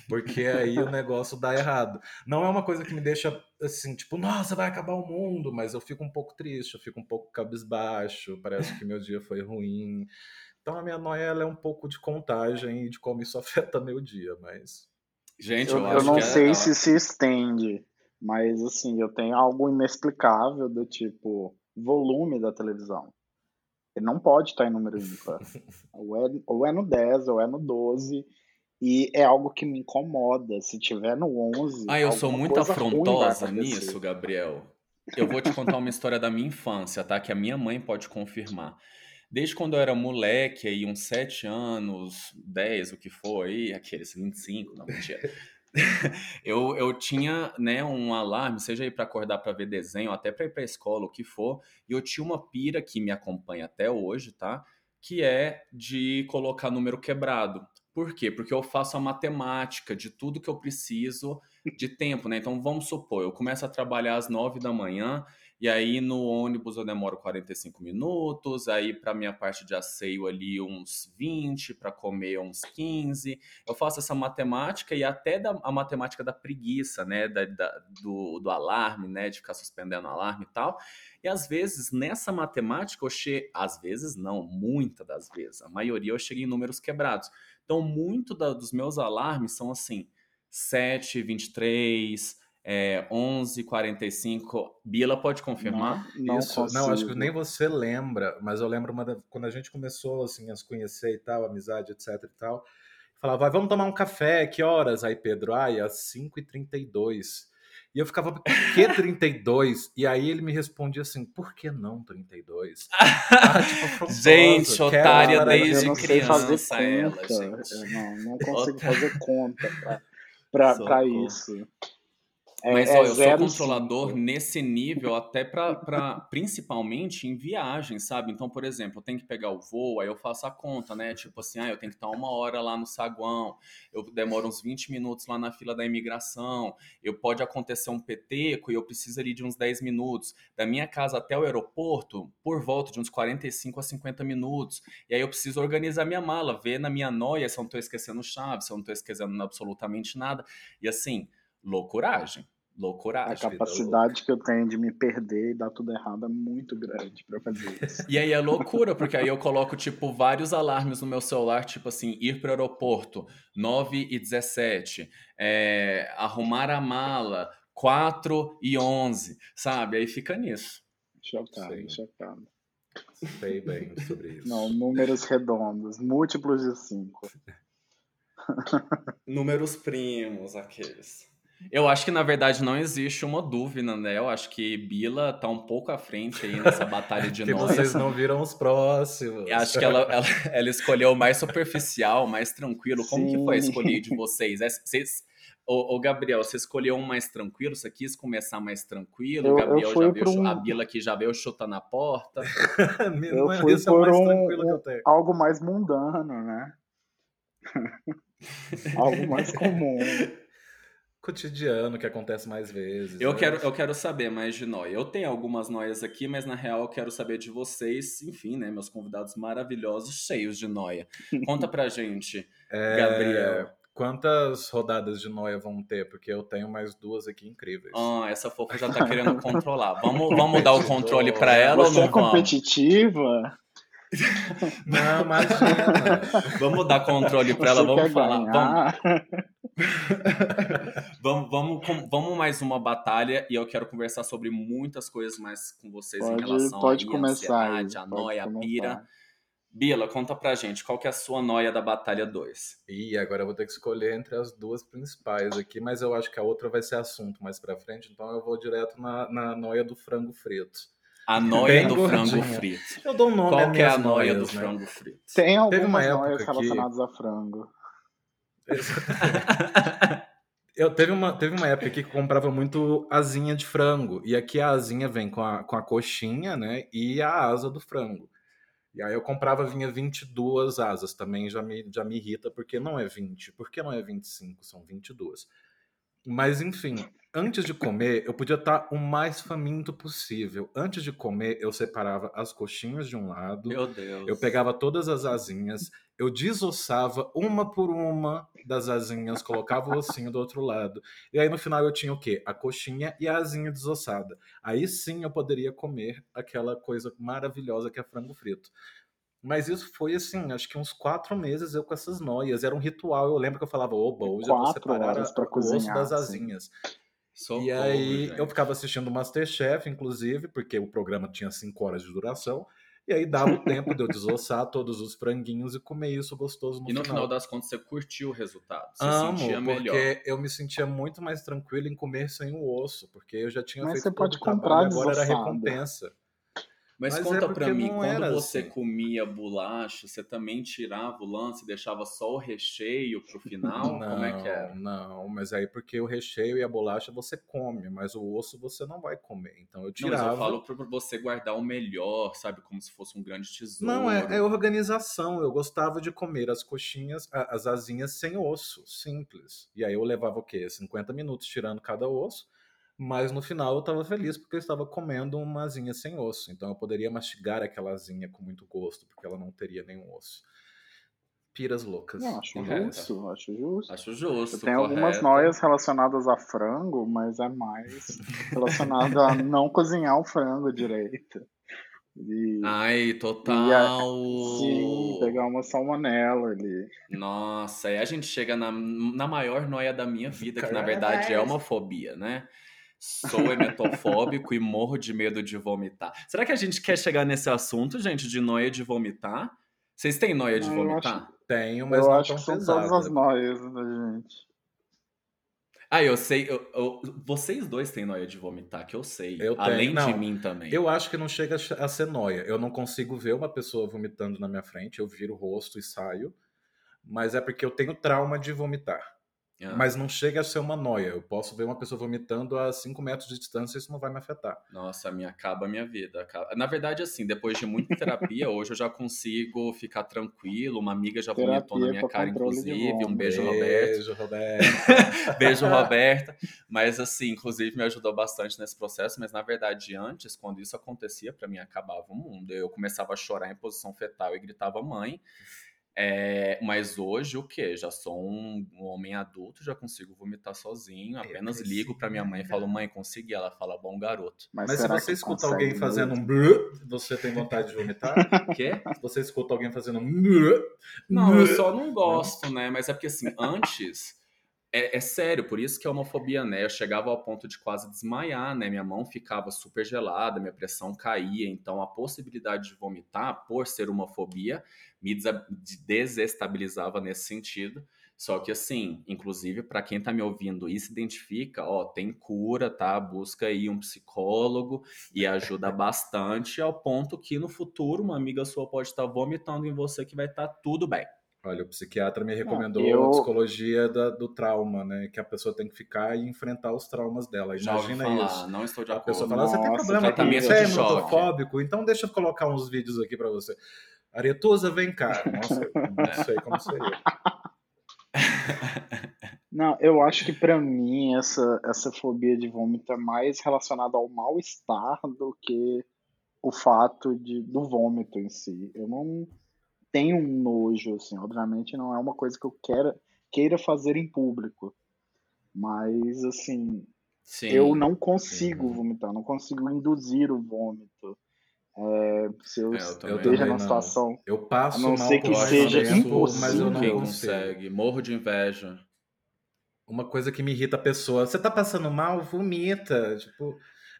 Speaker 2: porque aí o negócio dá errado. Não é uma coisa que me deixa assim, tipo, nossa, vai acabar o mundo, mas eu fico um pouco triste, eu fico um pouco cabisbaixo, parece que meu dia foi ruim. Então a minha noia ela é um pouco de contagem e de como isso afeta meu dia, mas.
Speaker 3: Gente, eu, eu, eu não sei é... se se estende, mas assim, eu tenho algo inexplicável do tipo volume da televisão. Ele não pode estar em número ímpar. ou, é, ou é no 10, ou é no 12. E é algo que me incomoda. Se tiver no 11.
Speaker 1: Ah, eu sou muito afrontosa nisso, Gabriel. Eu vou te contar uma história da minha infância, tá? Que a minha mãe pode confirmar. Desde quando eu era moleque, aí uns 7 anos, 10, o que for aí, aqueles 25, não, mentira. eu, eu tinha né, um alarme, seja aí para acordar para ver desenho, até para ir para escola, o que for, e eu tinha uma pira que me acompanha até hoje, tá? Que é de colocar número quebrado. Por quê? Porque eu faço a matemática de tudo que eu preciso de tempo, né? Então vamos supor, eu começo a trabalhar às 9 da manhã, e aí no ônibus eu demoro 45 minutos, aí para minha parte de asseio ali uns 20, para comer uns 15. Eu faço essa matemática e até da, a matemática da preguiça, né, da, da, do, do alarme, né, de ficar suspendendo o alarme e tal. E às vezes nessa matemática eu chego, às vezes não, muitas das vezes, a maioria eu chego em números quebrados. Então muito da, dos meus alarmes são assim, 7, 23, é, 11h45. Bila pode confirmar?
Speaker 2: Não, não, Isso, não, acho que nem você lembra, mas eu lembro uma da, quando a gente começou assim, a se conhecer e tal, amizade, etc e tal. Falava, vamos tomar um café, que horas? Aí Pedro, ai, às 5h32. E eu ficava, por que 32? e aí ele me respondia assim, por que não 32?
Speaker 1: ah, tipo, gente, otária desde criança ela,
Speaker 3: gente. Eu não, não consigo fazer conta pra, pra, pra isso.
Speaker 1: É, Mas é, ó, eu sou controlador cinco. nesse nível até para principalmente em viagem, sabe? Então, por exemplo, eu tenho que pegar o voo, aí eu faço a conta, né? Tipo assim, ah, eu tenho que estar uma hora lá no saguão, eu demoro uns 20 minutos lá na fila da imigração, eu pode acontecer um peteco e eu preciso ali de uns 10 minutos. Da minha casa até o aeroporto, por volta de uns 45 a 50 minutos. E aí eu preciso organizar minha mala, ver na minha noia se eu não estou esquecendo chave, se eu não estou esquecendo absolutamente nada. E assim, loucuragem loucuragem.
Speaker 3: A capacidade que eu tenho de me perder e dar tudo errado é muito grande para fazer isso.
Speaker 1: e aí é loucura, porque aí eu coloco, tipo, vários alarmes no meu celular, tipo assim, ir para o aeroporto, 9 e 17, é, arrumar a mala, 4 e 11, sabe? Aí fica nisso.
Speaker 3: Chocado, Sei. chocado.
Speaker 2: Sei bem sobre isso.
Speaker 3: Não, números redondos, múltiplos de 5.
Speaker 1: números primos, aqueles. Eu acho que na verdade não existe uma dúvida, né? Eu acho que Bila tá um pouco à frente aí nessa batalha de
Speaker 2: que
Speaker 1: nós.
Speaker 2: vocês não viram os próximos.
Speaker 1: Eu acho que ela, ela, ela escolheu o mais superficial, mais tranquilo. Como Sim. que foi a escolha de vocês? É, vocês Ô, ô, Gabriel, você escolheu um mais tranquilo? Você quis começar mais tranquilo? O Gabriel já veio, um... a Bila aqui já veio chutar na porta.
Speaker 3: eu fui é por um, um algo mais mundano, né? algo mais comum
Speaker 2: cotidiano que acontece mais vezes.
Speaker 1: Eu, né? quero, eu quero saber mais de noia. Eu tenho algumas noias aqui, mas na real eu quero saber de vocês, enfim, né? Meus convidados maravilhosos, cheios de noia. Conta pra gente, é... Gabriel.
Speaker 2: Quantas rodadas de noia vão ter? Porque eu tenho mais duas aqui incríveis.
Speaker 1: Ah, essa fofa já tá querendo controlar. Vamos, vamos dar o controle para ela
Speaker 3: Você
Speaker 1: ou não
Speaker 3: é competitiva?
Speaker 2: Não, imagina.
Speaker 1: vamos dar controle para ela, vamos falar. Vamos... vamos, vamos, vamos mais uma batalha e eu quero conversar sobre muitas coisas mais com vocês
Speaker 3: pode,
Speaker 1: em relação
Speaker 3: pode
Speaker 1: à
Speaker 3: começar
Speaker 1: ansiedade, a noia, a pira. Bila, conta pra gente, qual que é a sua noia da Batalha 2?
Speaker 2: Ih, agora eu vou ter que escolher entre as duas principais aqui, mas eu acho que a outra vai ser assunto mais pra frente, então eu vou direto na, na noia do frango frito.
Speaker 1: A noia do gordinha. frango frito.
Speaker 2: Eu dou um nome
Speaker 1: Qual que é a noia noias, do né? frango frito?
Speaker 3: Tem algumas noias relacionadas que... a frango.
Speaker 2: Eu teve uma, teve uma época que comprava muito asinha de frango. E aqui a asinha vem com a, com a coxinha, né? E a asa do frango. E aí eu comprava, vinha 22 asas. Também já me, já me irrita, porque não é 20. Por que não é 25? São 22. Mas, enfim, antes de comer, eu podia estar o mais faminto possível. Antes de comer, eu separava as coxinhas de um lado.
Speaker 1: Meu Deus.
Speaker 2: Eu pegava todas as asinhas, eu desossava uma por uma das asinhas, colocava o ossinho do outro lado. E aí no final eu tinha o quê? A coxinha e a asinha desossada. Aí sim eu poderia comer aquela coisa maravilhosa que é frango frito. Mas isso foi assim, acho que uns quatro meses eu com essas noias. Era um ritual. Eu lembro que eu falava, oba, hoje eu vou separar o osso das asinhas. Socorro, e aí gente. eu ficava assistindo o Masterchef, inclusive, porque o programa tinha cinco horas de duração. E aí dava o tempo de eu desossar todos os franguinhos e comer isso gostoso no
Speaker 1: E no
Speaker 2: final,
Speaker 1: final das contas você curtiu o resultado. Você
Speaker 2: Amo,
Speaker 1: sentia
Speaker 2: porque
Speaker 1: melhor.
Speaker 2: eu me sentia muito mais tranquilo em comer sem o osso, porque eu já tinha
Speaker 3: Mas
Speaker 2: feito
Speaker 3: você
Speaker 2: todo
Speaker 3: pode
Speaker 2: o trabalho,
Speaker 3: comprar
Speaker 2: agora era recompensa.
Speaker 1: Mas,
Speaker 2: Mas
Speaker 1: conta
Speaker 2: é
Speaker 1: pra mim,
Speaker 2: não
Speaker 1: quando você
Speaker 2: assim.
Speaker 1: comia bolacha, você também tirava o lance e deixava só o recheio pro final?
Speaker 2: Não,
Speaker 1: Como é que era?
Speaker 2: Não, mas aí porque o recheio e a bolacha você come, mas o osso você não vai comer. Então eu
Speaker 1: Não,
Speaker 2: tirava.
Speaker 1: mas eu falo pra você guardar o melhor, sabe? Como se fosse um grande tesouro.
Speaker 2: Não, é, é organização. Eu gostava de comer as coxinhas, as asinhas sem osso, simples. E aí eu levava o quê? 50 minutos tirando cada osso, mas no final eu estava feliz porque eu estava comendo uma asinha sem osso. Então eu poderia mastigar aquela asinha com muito gosto, porque ela não teria nenhum osso. Piras loucas.
Speaker 3: Não, acho
Speaker 1: Correto.
Speaker 3: justo, acho justo.
Speaker 1: Acho justo.
Speaker 3: Tem algumas noias relacionadas a frango, mas é mais relacionado a não cozinhar o frango direito. E,
Speaker 1: Ai, total.
Speaker 3: sim, pegar uma salmonela ali.
Speaker 1: Nossa, aí a gente chega na, na maior noia da minha vida, que na verdade é uma fobia, né? Sou emetofóbico e morro de medo de vomitar. Será que a gente quer chegar nesse assunto, gente, de noia de vomitar? Vocês têm noia de
Speaker 3: eu
Speaker 1: vomitar?
Speaker 2: Tenho, mas
Speaker 3: eu
Speaker 2: não
Speaker 3: acho
Speaker 2: tão
Speaker 3: que são todas as noias da gente.
Speaker 1: Ah, eu sei. eu- eu- vocês dois têm noia de vomitar, que eu sei.
Speaker 2: Eu tenho,
Speaker 1: Além de
Speaker 2: não.
Speaker 1: mim também.
Speaker 2: Eu acho que não chega a ser noia. Eu não consigo ver uma pessoa vomitando na minha frente, eu viro o rosto e saio. Mas é porque eu tenho trauma de vomitar.
Speaker 1: Ah,
Speaker 2: Mas não chega a ser uma noia. Eu posso ver uma pessoa vomitando a 5 metros de distância e isso não vai me afetar.
Speaker 1: Nossa, me acaba a minha vida. acaba- Na verdade, assim, depois de muita terapia, hoje eu já consigo ficar tranquilo. Uma amiga já vomitou na
Speaker 3: Terapia
Speaker 1: minha cara, inclusive. Um beijo, Roberto.
Speaker 2: Beijo, Roberto.
Speaker 1: Beijo, Roberta. Mas, assim, inclusive me ajudou bastante nesse processo. Mas, na verdade, antes, quando isso acontecia, pra mim acabava o mundo. Eu começava a chorar em posição fetal e gritava mãe. É, mas hoje, o quê? Já sou um, um homem adulto, já consigo vomitar sozinho. Apenas ligo pra minha mãe e falo, mãe, consegui. Ela fala, bom garoto.
Speaker 2: Mas se
Speaker 3: será
Speaker 2: você
Speaker 3: que
Speaker 2: escuta alguém fazendo um blur, você tem vontade de vomitar?
Speaker 1: Quê?
Speaker 2: se você escuta alguém fazendo um blur,
Speaker 1: Não, eu só não gosto, né? Mas é porque assim, antes. É, é sério, por isso que é homofobia, né? Eu chegava ao ponto de quase desmaiar, né? Minha mão ficava super gelada, minha pressão caía. Então, a possibilidade de vomitar, por ser homofobia, me desestabilizava nesse sentido. Só que, assim, inclusive, para quem tá me ouvindo e se identifica, ó, tem cura, tá? Busca aí um psicólogo e ajuda bastante, ao ponto que no futuro uma amiga sua pode estar vomitando em você que vai estar tudo bem.
Speaker 2: Olha, o psiquiatra me recomendou
Speaker 3: eu-
Speaker 2: a psicologia da- do trauma, né? Que a pessoa tem que ficar e enfrentar os traumas dela. Imagina
Speaker 1: falar,
Speaker 2: isso.
Speaker 1: não estou de
Speaker 2: A
Speaker 1: acordo.
Speaker 2: pessoa fala, você tem problema com você é emotofóbico? Então deixa eu colocar uns vídeos aqui pra você. Aretusa, vem cá. Nossa, eu não sei como seria.
Speaker 3: Não, eu acho que pra mim essa, essa fobia de vômito é mais relacionada ao mal-estar do que o fato de, do vômito em si. Eu não tenho um nojo, assim, obviamente não é uma coisa que eu queira, queira fazer em público. Mas, assim,
Speaker 1: Sim.
Speaker 3: eu não consigo
Speaker 2: Uhum.
Speaker 3: vomitar, não consigo induzir o vômito. É, se eu,
Speaker 1: É, eu
Speaker 3: esteja numa situação.
Speaker 2: Eu passo
Speaker 3: A não
Speaker 2: mal
Speaker 3: ser que seja
Speaker 2: tempo,
Speaker 3: impossível.
Speaker 2: mas eu não
Speaker 1: Quem
Speaker 2: consigo.
Speaker 1: consegue? Morro de inveja.
Speaker 2: Uma coisa que me irrita a pessoa, você tá passando mal? Vomita. Tipo,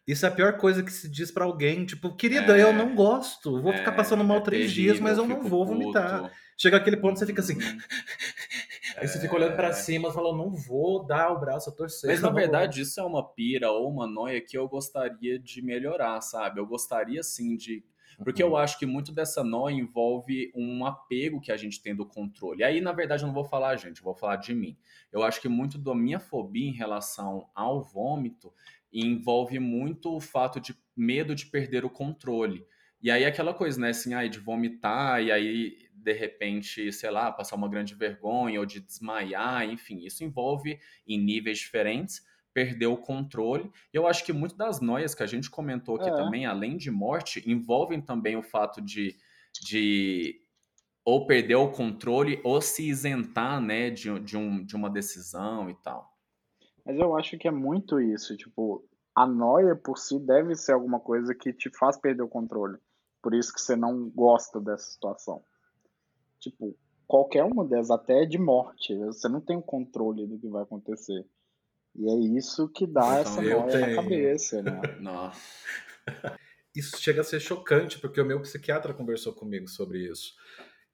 Speaker 2: isso é a pior coisa que se diz pra alguém. Tipo, querida,
Speaker 1: É.
Speaker 2: eu não gosto. Vou ficar
Speaker 1: É,
Speaker 2: passando mal
Speaker 1: é
Speaker 2: três
Speaker 1: terrível,
Speaker 2: dias, mas eu não vou
Speaker 1: puto.
Speaker 2: vomitar. Chega aquele ponto que você fica assim. Aí você fica olhando pra
Speaker 1: É.
Speaker 2: cima e fala, não vou dar o braço a torcer.
Speaker 1: Mas na
Speaker 2: não vou.
Speaker 1: verdade isso é uma pira ou uma noia que eu gostaria de melhorar, sabe? Eu gostaria sim de. Porque
Speaker 2: Uhum.
Speaker 1: eu acho que muito dessa noia envolve um apego que a gente tem do controle. Aí, na verdade, eu não vou falar, gente, eu vou falar de mim. Eu acho que muito da minha fobia em relação ao vômito envolve muito o fato de medo de perder o controle. E aí aquela coisa, né, assim, ai, de vomitar e aí de repente, sei lá, passar uma grande vergonha ou de desmaiar, enfim, isso envolve em níveis diferentes perder o controle. E eu acho que muito das noias que a gente comentou aqui
Speaker 3: É.
Speaker 1: também, além de morte, envolvem também o fato de, de ou perder o controle ou se isentar, né, de, de, um, de uma decisão e tal.
Speaker 3: Mas eu acho que é muito isso, tipo, a noia por si deve ser alguma coisa que te faz perder o controle. por isso que você não gosta dessa situação. Tipo, qualquer uma delas, até de morte, você não tem o controle do que vai acontecer. E é isso que dá então, essa noia na cabeça, né?
Speaker 1: Nossa.
Speaker 2: Isso chega a ser chocante, porque o meu psiquiatra conversou comigo sobre isso.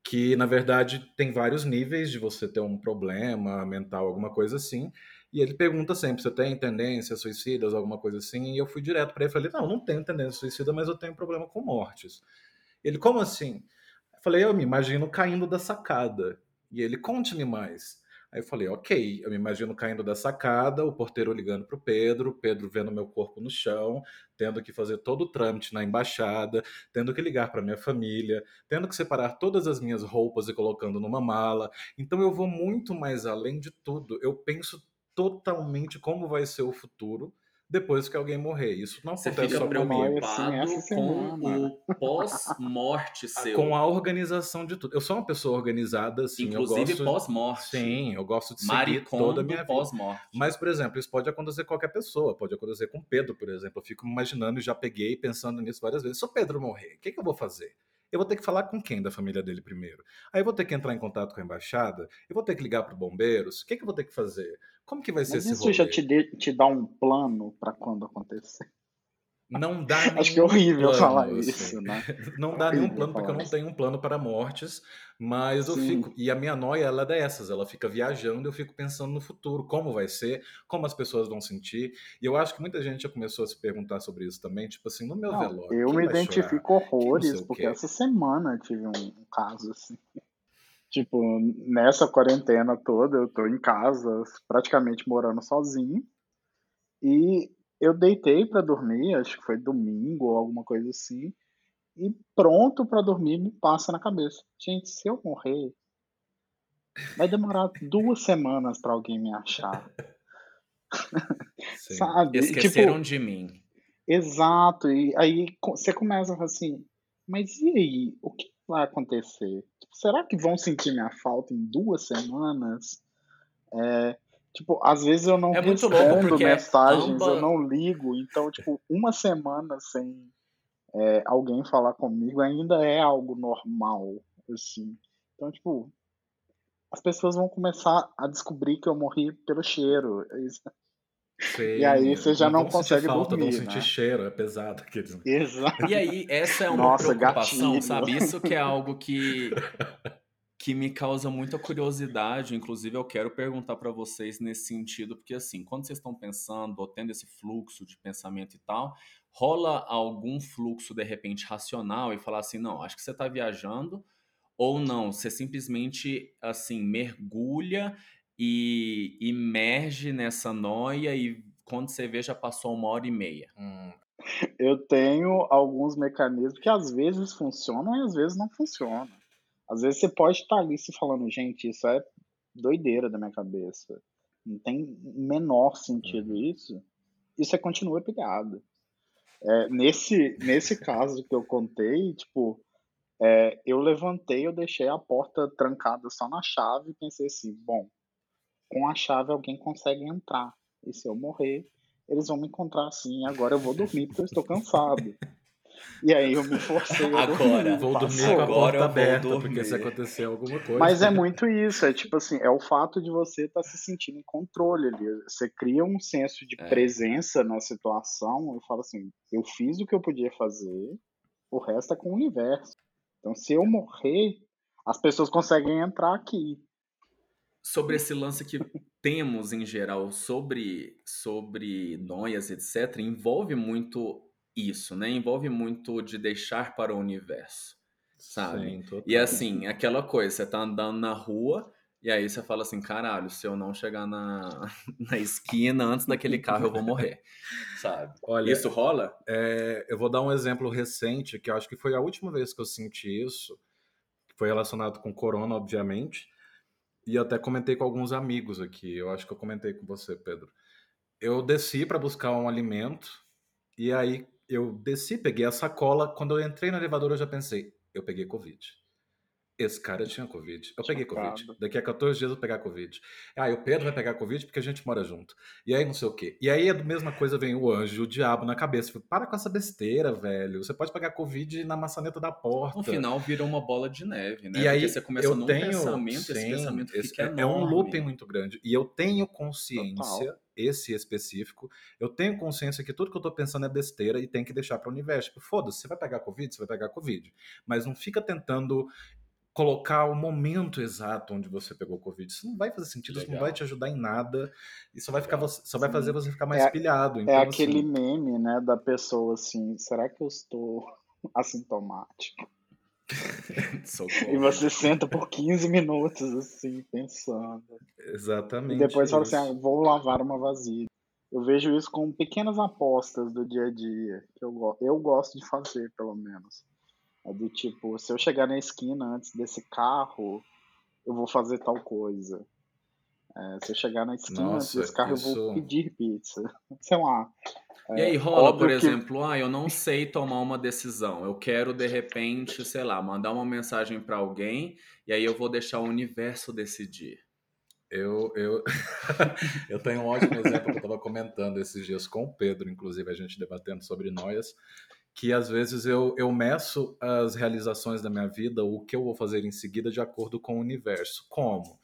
Speaker 2: Que, na verdade, tem vários níveis de você ter um problema mental, alguma coisa assim. E ele pergunta sempre: você tem tendência suicidas, alguma coisa assim? E eu fui direto para ele e falei: não, não tenho tendência suicida, mas eu tenho problema com mortes. Ele, como assim? Eu falei: eu me imagino caindo da sacada. E ele, conte-me mais. Aí eu falei, ok, eu me imagino caindo da sacada, o porteiro ligando para o Pedro, Pedro vendo meu corpo no chão, tendo que fazer todo o trâmite na embaixada, tendo que ligar para minha família, tendo que separar todas as minhas roupas e colocando numa mala. Então eu vou muito mais além de tudo. Eu penso totalmente como vai ser o futuro depois que alguém morrer. Isso não
Speaker 1: Você acontece só preocupado assim, com o pós-morte seu.
Speaker 2: Com a organização de tudo. Eu sou uma pessoa organizada, assim.
Speaker 1: Inclusive
Speaker 2: gosto...
Speaker 1: pós-morte.
Speaker 2: Sim, eu gosto de seguir toda a minha
Speaker 1: pós-morte.
Speaker 2: Mas, por exemplo, isso pode acontecer com qualquer pessoa. Pode acontecer com Pedro, por exemplo. Eu fico imaginando e já peguei pensando nisso várias vezes. Se o Pedro morrer, o que, que eu vou fazer? Eu vou ter que falar com quem da família dele primeiro? Aí eu vou ter que entrar em contato com a embaixada? Eu vou ter que ligar para bombeiros? O que, que eu vou ter que fazer? Como que vai ser Mas esse
Speaker 3: isso rolê? já te, de, te dá um plano para quando acontecer?
Speaker 2: Não dá
Speaker 3: Acho que é horrível
Speaker 2: plano,
Speaker 3: falar
Speaker 2: assim.
Speaker 3: isso, né?
Speaker 2: Não dá nenhum plano, porque eu não tenho um plano para mortes, mas eu Sim. fico. E a minha noia, ela é dessas, ela fica viajando, eu fico pensando no futuro, como vai ser, como as pessoas vão sentir. E eu acho que muita gente já começou a se perguntar sobre isso também, tipo assim, no meu não, velório.
Speaker 3: Eu me identifico chorar? horrores, porque essa semana eu tive um caso assim. Tipo, nessa quarentena toda, eu tô em casa, praticamente morando sozinho. E eu deitei para dormir, acho que foi domingo ou alguma coisa assim, e pronto para dormir me passa na cabeça. Gente, se eu morrer, vai demorar duas semanas para alguém me achar.
Speaker 1: Sabe? Esqueceram tipo, de mim.
Speaker 3: Exato. E aí você começa assim, mas e aí? O que vai acontecer? Tipo, será que vão sentir minha falta em duas semanas? É, Tipo, às vezes eu não é respondo mensagens, amba... eu não ligo. Então, tipo, uma semana sem é, alguém falar comigo ainda é algo normal, assim. Então, tipo, as pessoas vão começar a descobrir que eu morri pelo cheiro. Sim, e aí você já não, não consegue falta, dormir,
Speaker 2: sentir
Speaker 3: né?
Speaker 2: cheiro, é pesado. Aqueles...
Speaker 3: Exato.
Speaker 1: E aí, essa é uma Nossa, preocupação, gatilho. sabe? Isso que é algo que que me causa muita curiosidade, inclusive eu quero perguntar para vocês nesse sentido, porque assim, quando vocês estão pensando ou tendo esse fluxo de pensamento e tal, rola algum fluxo de repente racional e falar assim, não, acho que você está viajando, ou não, você simplesmente assim mergulha e emerge nessa noia e quando você vê já passou uma hora e meia.
Speaker 3: Hum. Eu tenho alguns mecanismos que às vezes funcionam e às vezes não funcionam. Às vezes você pode estar ali se falando, gente, isso é doideira da minha cabeça. Não tem menor sentido uhum. isso. E você continua pilhado. É, nesse, nesse caso que eu contei, tipo, é, eu levantei, eu deixei a porta trancada só na chave e pensei assim, bom, com a chave alguém consegue entrar. E se eu morrer, eles vão me encontrar assim, agora eu vou dormir porque eu estou cansado. E aí eu me forcei a
Speaker 2: Agora, vou dormir com a porta aberta, porque se acontecer alguma coisa.
Speaker 3: Mas é muito isso, é tipo assim, é o fato de você estar tá se sentindo em controle ali. Você cria um senso de é. presença na situação e fala assim, eu fiz o que eu podia fazer, o resto é com o universo. Então se eu morrer, as pessoas conseguem entrar aqui.
Speaker 1: Sobre esse lance que temos em geral sobre, sobre noias, etc., envolve muito isso, né? Envolve muito de deixar para o universo, sabe? Sim, e assim, aquela coisa, você tá andando na rua e aí você fala assim, caralho, se eu não chegar na, na esquina antes daquele carro eu vou morrer, sabe? Olha, isso rola?
Speaker 2: É, eu vou dar um exemplo recente, que eu acho que foi a última vez que eu senti isso, que foi relacionado com corona, obviamente, e até comentei com alguns amigos aqui, eu acho que eu comentei com você, Pedro. Eu desci para buscar um alimento, e aí eu desci, peguei a sacola. Quando eu entrei no elevador, eu já pensei, eu peguei Covid. esse cara tinha Covid. Eu peguei Covid. Daqui a 14 dias eu vou pegar Covid. Ah, e o Pedro vai pegar Covid porque a gente mora junto. E aí não sei o quê. E aí a mesma coisa vem o anjo, o diabo na cabeça. Para com essa besteira, velho. Você pode pegar Covid na maçaneta da porta.
Speaker 1: No final vira uma bola de neve, né?
Speaker 2: E aí você começa num tenho, pensamento, sim, esse pensamento esse, fica é, é um looping muito grande. E eu tenho consciência Total esse específico, eu tenho consciência que tudo que eu tô pensando é besteira e tem que deixar para o universo. Tipo, foda-se, você vai pegar Covid, você vai pegar Covid. Mas não fica tentando colocar o momento exato onde você pegou Covid. Isso não vai fazer sentido, Legal. isso não vai te ajudar em nada. Isso vai, ficar, só vai fazer você ficar mais é, pilhado.
Speaker 3: É então, é aquele assim... meme, né, da pessoa assim, será que eu estou assintomático? e você senta por 15 minutos, assim, pensando.
Speaker 2: Exatamente.
Speaker 3: E depois fala assim, ah, vou lavar uma vasilha. Eu vejo isso com pequenas apostas do dia a dia, que eu, eu gosto de fazer, pelo menos. É do tipo, se eu chegar na esquina antes desse carro, eu vou fazer tal coisa. É, se eu chegar na esquina Nossa, antes desse carro, isso... eu vou pedir pizza. Sei lá.
Speaker 1: É, e aí rola, por exemplo, que... ah, eu não sei tomar uma decisão. Eu quero de repente, sei lá, mandar uma mensagem para alguém e aí eu vou deixar o universo decidir.
Speaker 2: Eu, eu, eu tenho um ótimo exemplo que eu estava comentando esses dias com o Pedro, inclusive a gente debatendo sobre noias, que às vezes eu, eu meço as realizações da minha vida, o que eu vou fazer em seguida, de acordo com o universo. Como?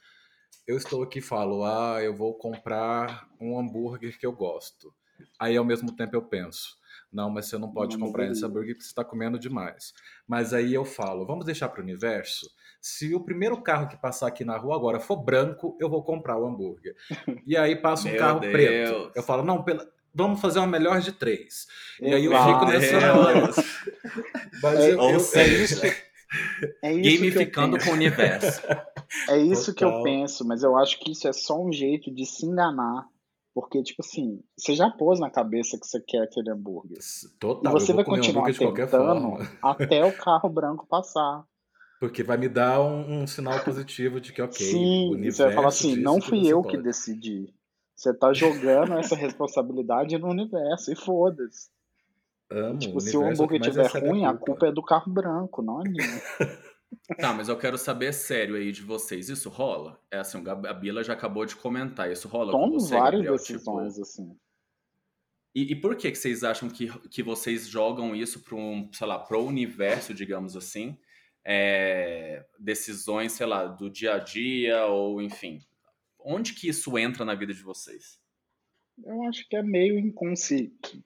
Speaker 2: Eu estou aqui e falo, ah, eu vou comprar um hambúrguer que eu gosto. Aí ao mesmo tempo eu penso, não, mas você não pode não, comprar esse hambúrguer porque você está comendo demais. Mas aí eu falo, vamos deixar para o universo? Se o primeiro carro que passar aqui na rua agora for branco, eu vou comprar o hambúrguer. E aí passa um carro Deus. preto. Eu falo, não, pela, vamos fazer uma melhor de três. E aí eu fico nessa.
Speaker 1: Mas é, eu, eu, é isso, é isso Gamificando com o universo.
Speaker 3: É isso Total. que eu penso, mas eu acho que isso é só um jeito de se enganar. Porque, tipo assim, você já pôs na cabeça que você quer aquele hambúrguer.
Speaker 2: Total,
Speaker 3: e você vai continuar tentando até o carro branco passar.
Speaker 2: Porque vai me dar um, um sinal positivo de que, ok,
Speaker 3: Sim, você vai falar assim, não fui eu pode. que decidi. Você tá jogando essa responsabilidade no universo, e foda-se.
Speaker 2: Amo,
Speaker 3: tipo, se o hambúrguer estiver ruim, a culpa é do carro branco, não é minha.
Speaker 1: Tá, mas eu quero saber sério aí de vocês. Isso rola? É assim, a Bila já acabou de comentar. Isso rola
Speaker 3: Tomo
Speaker 1: com você,
Speaker 3: várias
Speaker 1: Gabriel?
Speaker 3: decisões, tipo... assim.
Speaker 1: E, e, por que, que vocês acham que, que vocês jogam isso para um, sei lá, pro universo, digamos assim? É, decisões, sei lá, do dia a dia ou enfim. Onde que isso entra na vida de vocês?
Speaker 3: Eu acho que é meio inconsciente,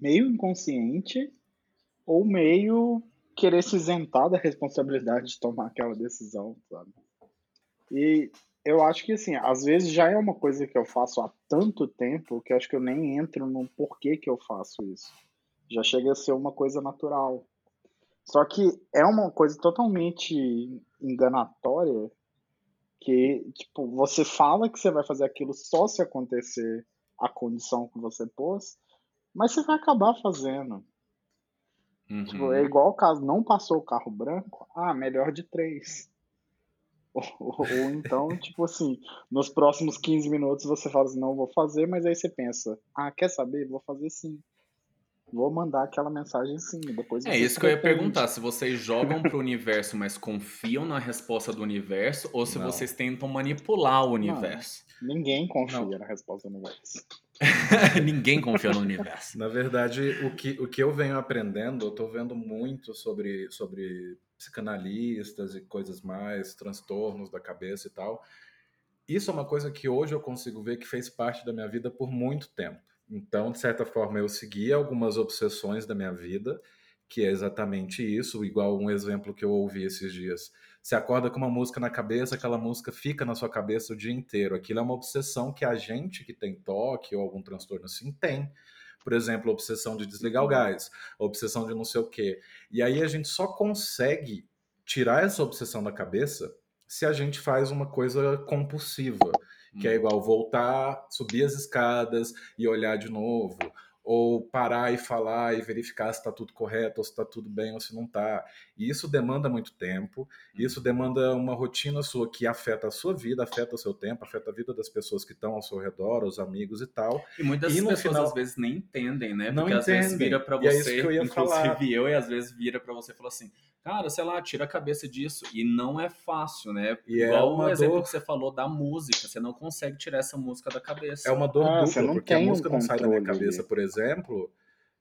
Speaker 3: meio inconsciente ou meio querer se isentar da responsabilidade de tomar aquela decisão, sabe? E eu acho que, assim, às vezes já é uma coisa que eu faço há tanto tempo que eu acho que eu nem entro no porquê que eu faço isso. Já chega a ser uma coisa natural. Só que é uma coisa totalmente enganatória que, tipo, você fala que você vai fazer aquilo só se acontecer a condição que você pôs, mas você vai acabar fazendo. Uhum. Tipo, é igual o caso, não passou o carro branco, ah, melhor de três. Ou, ou, ou, então, tipo assim, nos próximos 15 minutos você fala assim, não vou fazer, mas aí você pensa, ah, quer saber? Vou fazer sim. Vou mandar aquela mensagem sim. Depois
Speaker 1: é isso que eu ia perguntar, se vocês jogam pro universo, mas confiam na resposta do universo, ou se não. vocês tentam manipular o universo.
Speaker 3: Ninguém confia não. na resposta do universo.
Speaker 1: Ninguém confia no universo.
Speaker 2: Na verdade, o que, o que eu venho aprendendo, eu estou vendo muito sobre, sobre psicanalistas e coisas mais, transtornos da cabeça e tal. Isso é uma coisa que hoje eu consigo ver que fez parte da minha vida por muito tempo. Então, de certa forma, eu segui algumas obsessões da minha vida, que é exatamente isso, igual um exemplo que eu ouvi esses dias você acorda com uma música na cabeça, aquela música fica na sua cabeça o dia inteiro. Aquilo é uma obsessão que a gente que tem toque ou algum transtorno assim tem. Por exemplo, a obsessão de desligar o uhum. gás, a obsessão de não sei o quê. E aí a gente só consegue tirar essa obsessão da cabeça se a gente faz uma coisa compulsiva, que é uhum. igual voltar, subir as escadas e olhar de novo, ou parar e falar e verificar se está tudo correto, ou se está tudo bem, ou se não está. E isso demanda muito tempo, isso uhum. demanda uma rotina sua que afeta a sua vida, afeta o seu tempo, afeta a vida das pessoas que estão ao seu redor, os amigos e tal.
Speaker 1: E muitas e pessoas final, às vezes nem entendem, né? Porque não às entendem. vezes vira para você, é inclusive falar. eu, e às vezes vira para você e fala assim: cara, sei lá, tira a cabeça disso. E não é fácil, né?
Speaker 2: E é Igual é uma o exemplo dor...
Speaker 1: que você falou da música, você não consegue tirar essa música da cabeça.
Speaker 2: É uma dor ah, dupla, porque a música um não sai da minha cabeça, por exemplo,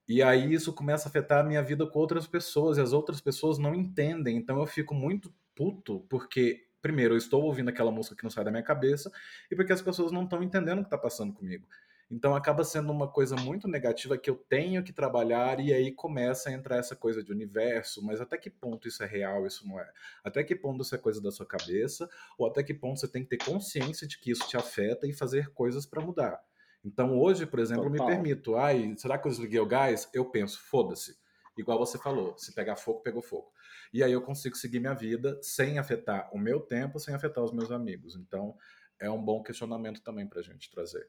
Speaker 2: e aí isso começa a afetar a minha vida com outras pessoas, e as outras pessoas não entendem, então eu fico muito puto, porque primeiro eu estou ouvindo aquela música que não sai da minha cabeça, e porque as pessoas não estão entendendo o que está passando comigo. Então acaba sendo uma coisa muito negativa que eu tenho que trabalhar e aí começa a entrar essa coisa de universo, mas até que ponto isso é real, isso não é? Até que ponto isso é coisa da sua cabeça ou até que ponto você tem que ter consciência de que isso te afeta e fazer coisas para mudar? Então hoje, por exemplo, Total. eu me permito, ai, será que eu desliguei o gás? Eu penso, foda-se. Igual você falou, se pegar fogo, pegou fogo. E aí eu consigo seguir minha vida sem afetar o meu tempo, sem afetar os meus amigos. Então é um bom questionamento também para a gente trazer.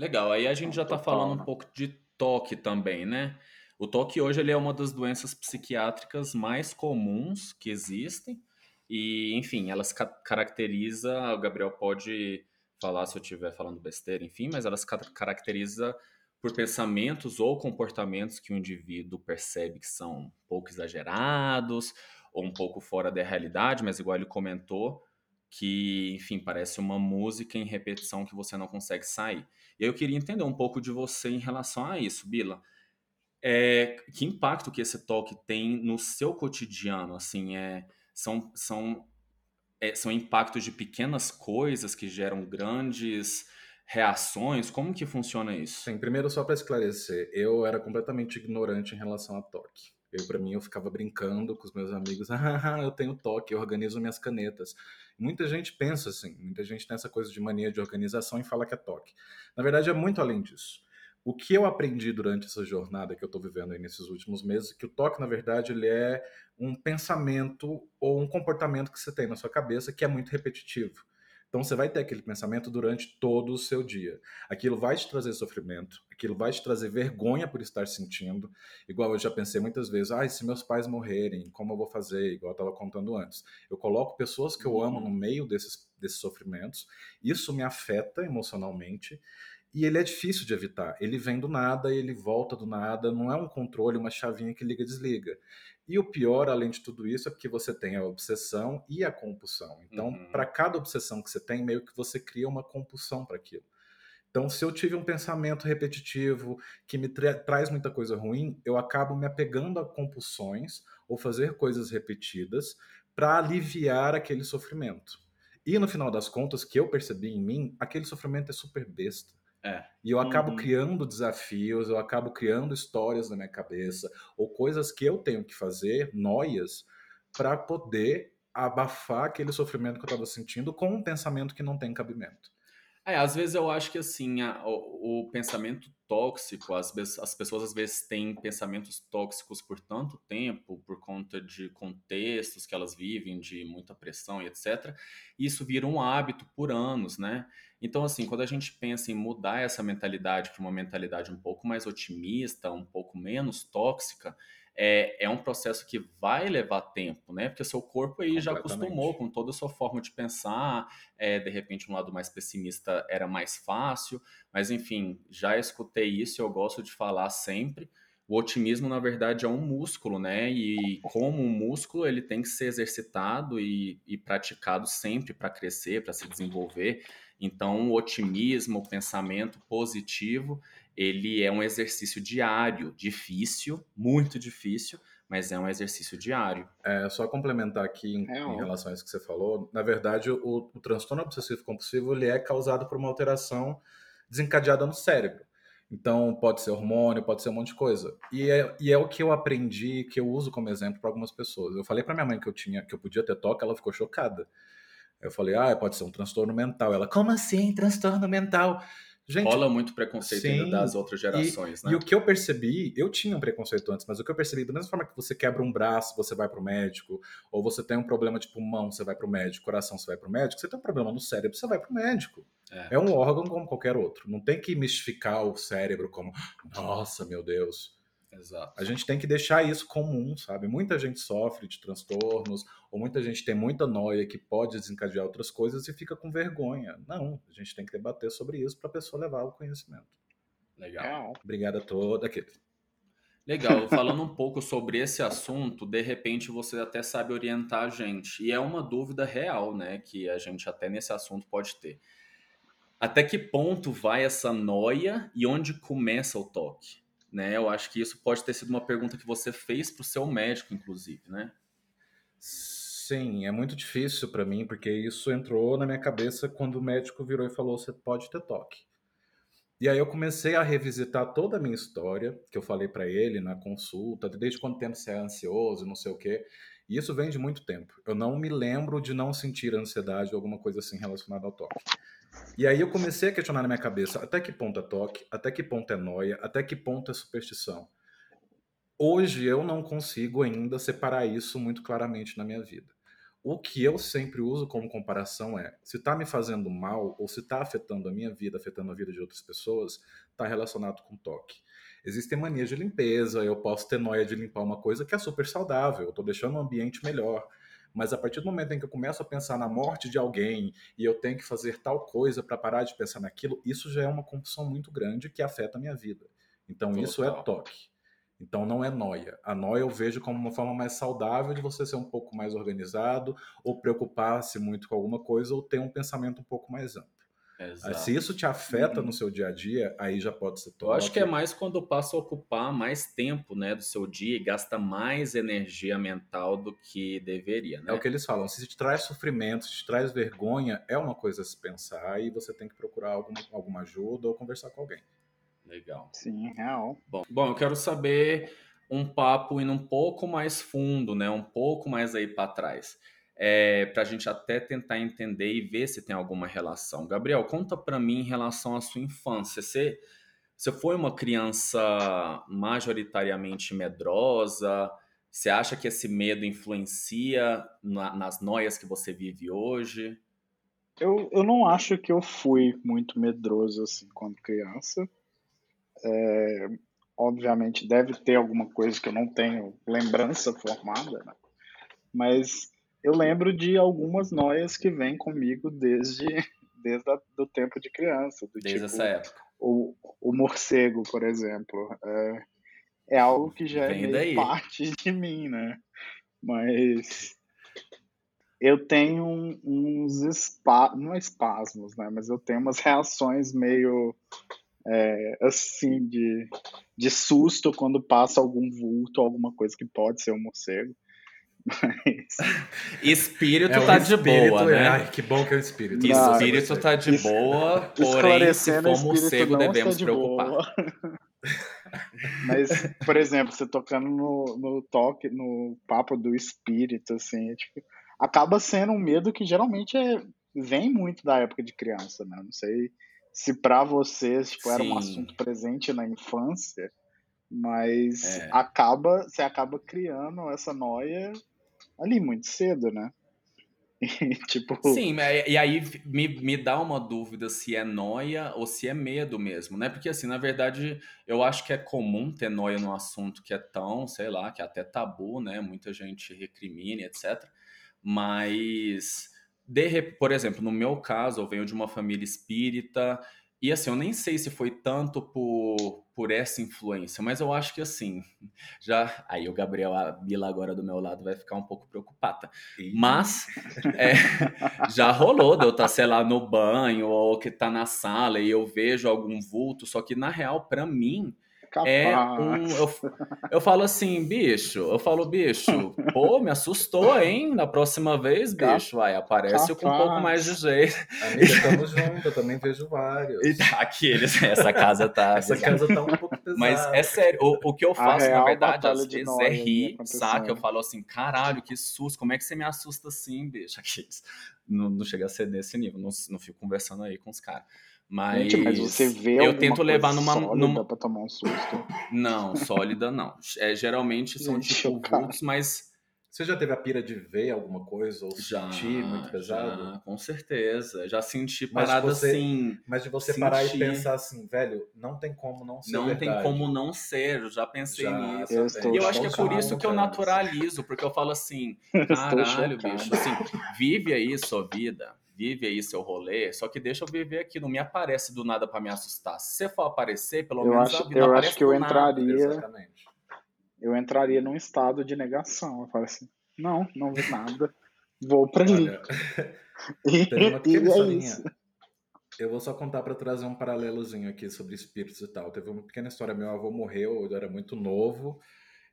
Speaker 1: Legal, aí a gente já está falando um né? pouco de toque também, né? O toque hoje ele é uma das doenças psiquiátricas mais comuns que existem e, enfim, elas ca caracteriza, o Gabriel pode falar se eu estiver falando besteira, enfim, mas elas ca caracteriza por pensamentos ou comportamentos que o indivíduo percebe que são um pouco exagerados ou um pouco fora da realidade, mas igual ele comentou, que, enfim, parece uma música em repetição que você não consegue sair. Eu queria entender um pouco de você em relação a isso, Bila. É, que impacto que esse toque tem no seu cotidiano? Assim, é, são, são, é, são impactos de pequenas coisas que geram grandes reações? Como que funciona isso?
Speaker 2: Sim, primeiro só para esclarecer, eu era completamente ignorante em relação a toque. Eu, para mim, eu ficava brincando com os meus amigos. Ah, eu tenho toque, eu organizo minhas canetas. Muita gente pensa assim, muita gente tem essa coisa de mania de organização e fala que é toque. Na verdade, é muito além disso. O que eu aprendi durante essa jornada que eu estou vivendo aí nesses últimos meses, que o toque, na verdade, ele é um pensamento ou um comportamento que você tem na sua cabeça que é muito repetitivo. Então você vai ter aquele pensamento durante todo o seu dia. Aquilo vai te trazer sofrimento, aquilo vai te trazer vergonha por estar sentindo. Igual eu já pensei muitas vezes, ah, se meus pais morrerem, como eu vou fazer? Igual eu estava contando antes. Eu coloco pessoas que eu amo no meio desses, desses sofrimentos, isso me afeta emocionalmente e ele é difícil de evitar. Ele vem do nada, ele volta do nada, não é um controle, uma chavinha que liga e desliga. E o pior, além de tudo isso, é porque você tem a obsessão e a compulsão. Então, uhum. para cada obsessão que você tem, meio que você cria uma compulsão para aquilo. Então, se eu tive um pensamento repetitivo que me tra traz muita coisa ruim, eu acabo me apegando a compulsões ou fazer coisas repetidas para aliviar aquele sofrimento. E no final das contas, que eu percebi em mim, aquele sofrimento é super besta.
Speaker 1: É.
Speaker 2: E eu acabo uhum. criando desafios, eu acabo criando histórias na minha cabeça, ou coisas que eu tenho que fazer, noias, para poder abafar aquele sofrimento que eu estava sentindo com um pensamento que não tem cabimento.
Speaker 1: É, às vezes eu acho que assim, a, o, o, pensamento tóxico, as, as pessoas às vezes têm pensamentos tóxicos por tanto tempo, por conta de contextos que elas vivem, de muita pressão e etc. E isso vira um hábito por anos, né? Então, assim, quando a gente pensa em mudar essa mentalidade para uma mentalidade um pouco mais otimista, um pouco menos tóxica, é, é um processo que vai levar tempo, né? Porque seu corpo aí já acostumou com toda a sua forma de pensar, é, de repente um lado mais pessimista era mais fácil, mas enfim, já escutei isso e eu gosto de falar sempre. O otimismo, na verdade, é um músculo, né? E como um músculo, ele tem que ser exercitado e, e praticado sempre para crescer, para se desenvolver. Então, o otimismo, o pensamento positivo, ele é um exercício diário, difícil, muito difícil, mas é um exercício diário.
Speaker 2: É, só complementar aqui em, é, em relação a isso que você falou, na verdade, o, o transtorno obsessivo compulsivo ele é causado por uma alteração desencadeada no cérebro. Então, pode ser hormônio, pode ser um monte de coisa. E é, e é o que eu aprendi, que eu uso como exemplo para algumas pessoas. Eu falei para minha mãe que eu tinha, que eu podia ter toque, ela ficou chocada. Eu falei, ah, pode ser um transtorno mental. Ela, como assim, transtorno mental?
Speaker 1: Gente, Rola muito preconceito sim, ainda das outras gerações,
Speaker 2: e,
Speaker 1: né?
Speaker 2: E o que eu percebi, eu tinha um preconceito antes, mas o que eu percebi, da mesma forma que você quebra um braço, você vai pro médico, ou você tem um problema de pulmão, você vai pro médico, coração, você vai pro médico, você tem um problema no cérebro, você vai pro médico. É, é um órgão como qualquer outro. Não tem que mistificar o cérebro como, nossa, meu Deus.
Speaker 1: Exato.
Speaker 2: A gente tem que deixar isso comum, sabe? Muita gente sofre de transtornos, ou muita gente tem muita noia que pode desencadear outras coisas e fica com vergonha. Não, a gente tem que debater sobre isso para a pessoa levar o conhecimento.
Speaker 1: Legal.
Speaker 2: Obrigado a todos. Aqui.
Speaker 1: Legal, falando um pouco sobre esse assunto, de repente você até sabe orientar a gente. E é uma dúvida real, né, que a gente até nesse assunto pode ter. Até que ponto vai essa noia e onde começa o toque? Né? Eu acho que isso pode ter sido uma pergunta que você fez para o seu médico, inclusive, né?
Speaker 2: Sim, é muito difícil para mim, porque isso entrou na minha cabeça quando o médico virou e falou: você pode ter toque. E aí eu comecei a revisitar toda a minha história, que eu falei para ele na consulta, desde quando tempo você é ansioso, não sei o quê. E isso vem de muito tempo. Eu não me lembro de não sentir ansiedade ou alguma coisa assim relacionada ao toque. E aí eu comecei a questionar na minha cabeça até que ponto é toque, até que ponto é noia, até que ponto é superstição. Hoje eu não consigo ainda separar isso muito claramente na minha vida. O que eu sempre uso como comparação é: se está me fazendo mal ou se está afetando a minha vida, afetando a vida de outras pessoas, está relacionado com toque. Existem manias de limpeza, eu posso ter noia de limpar uma coisa que é super saudável, eu estou deixando o ambiente melhor. Mas a partir do momento em que eu começo a pensar na morte de alguém e eu tenho que fazer tal coisa para parar de pensar naquilo, isso já é uma compulsão muito grande que afeta a minha vida. Então Total. isso é toque. Então não é noia. A noia eu vejo como uma forma mais saudável de você ser um pouco mais organizado, ou preocupar-se muito com alguma coisa, ou ter um pensamento um pouco mais amplo. Exato. Se isso te afeta uhum. no seu dia a dia, aí já pode ser
Speaker 1: toque. Eu acho que é mais quando passa a ocupar mais tempo né, do seu dia e gasta mais energia mental do que deveria. Né?
Speaker 2: É o que eles falam. Se te traz sofrimento, se te traz vergonha, é uma coisa a se pensar e você tem que procurar alguma, alguma ajuda ou conversar com alguém.
Speaker 1: Legal.
Speaker 3: Sim, real.
Speaker 1: Bom, bom, eu quero saber um papo indo um pouco mais fundo, né? Um pouco mais aí para trás. É, para a gente até tentar entender e ver se tem alguma relação. Gabriel, conta para mim em relação à sua infância. Você, você foi uma criança majoritariamente medrosa? Você acha que esse medo influencia na, nas noias que você vive hoje?
Speaker 3: Eu, eu não acho que eu fui muito medroso assim quando criança. É, obviamente deve ter alguma coisa que eu não tenho lembrança formada, né? mas eu lembro de algumas noias que vêm comigo desde, desde o tempo de criança.
Speaker 1: desde tipo, essa época.
Speaker 3: O, o morcego, por exemplo. É, é algo que já Vem é parte de mim, né? Mas eu tenho uns espasmos, não espasmos, né? Mas eu tenho umas reações meio é, assim, de, de susto quando passa algum vulto, alguma coisa que pode ser um morcego. Mas...
Speaker 1: Espírito é, tá de espírito, boa, né?
Speaker 2: Ai, que bom que é o espírito.
Speaker 1: Não, espírito tá de boa, porém, se for morcego, devemos preocupar.
Speaker 3: Mas, por exemplo, você tocando no, no toque, no papo do espírito, assim, é, tipo, acaba sendo um medo que geralmente é, vem muito da época de criança, né? Não sei se para vocês tipo, era um assunto presente na infância, mas é. acaba, você acaba criando essa noia ali muito cedo, né?
Speaker 1: Tipo... Sim, e aí me, me dá uma dúvida se é noia ou se é medo mesmo, né? Porque assim, na verdade, eu acho que é comum ter noia no assunto que é tão, sei lá, que é até tabu, né? Muita gente recrimina, etc. Mas de, por exemplo, no meu caso, eu venho de uma família espírita, e assim, eu nem sei se foi tanto por, por essa influência, mas eu acho que assim, já. Aí o Gabriel, a Bila agora do meu lado vai ficar um pouco preocupada. Mas é, já rolou de eu estar, sei lá, no banho ou que tá na sala e eu vejo algum vulto, só que na real, para mim, Capaz. É um. Eu, eu falo assim, bicho. Eu falo, bicho, pô, me assustou, hein? Na próxima vez, bicho, vai, aparece Capaz. com um pouco mais de jeito.
Speaker 2: Amiga, estamos juntos, eu também vejo vários.
Speaker 1: E tá, aqueles, essa casa tá.
Speaker 2: essa casa tá um pouco pesada.
Speaker 1: Mas é sério, o, o que eu faço, na verdade, às vezes é rir, saca? Eu falo assim, caralho, que susto, como é que você me assusta assim, bicho? Aqueles. Não, não chega a ser nesse nível, não, não fico conversando aí com os caras. Mas, Gente, mas
Speaker 3: você vê
Speaker 1: eu tento levar numa numa
Speaker 3: para tomar um susto.
Speaker 1: Não, sólida não. É, geralmente são Gente, tipo vultos, mas
Speaker 2: você já teve a pira de ver alguma coisa ou já, sentir muito pesado?
Speaker 1: Já, com certeza. Já senti parada mas você, assim.
Speaker 2: Mas de você sentir... parar e pensar assim, velho, não tem como não ser.
Speaker 1: Não
Speaker 2: verdade.
Speaker 1: tem como não ser. Eu já pensei já, nisso. Eu e eu acho que é por isso que eu naturalizo, porque eu falo assim, caralho, bicho, assim, vive aí sua vida vive aí seu rolê, só que deixa eu viver aqui, não me aparece do nada para me assustar. Se você for aparecer, pelo
Speaker 3: eu
Speaker 1: menos
Speaker 3: acho,
Speaker 1: a vida
Speaker 3: eu
Speaker 1: aparece
Speaker 3: acho que eu entraria. Exatamente. eu entraria num estado de negação. Eu falo assim, não, não vi nada, vou para ali.
Speaker 2: e, tem uma pequena é historinha. Eu vou só contar para trazer um paralelozinho aqui sobre espíritos e tal. Teve uma pequena história, meu avô morreu, eu era muito novo,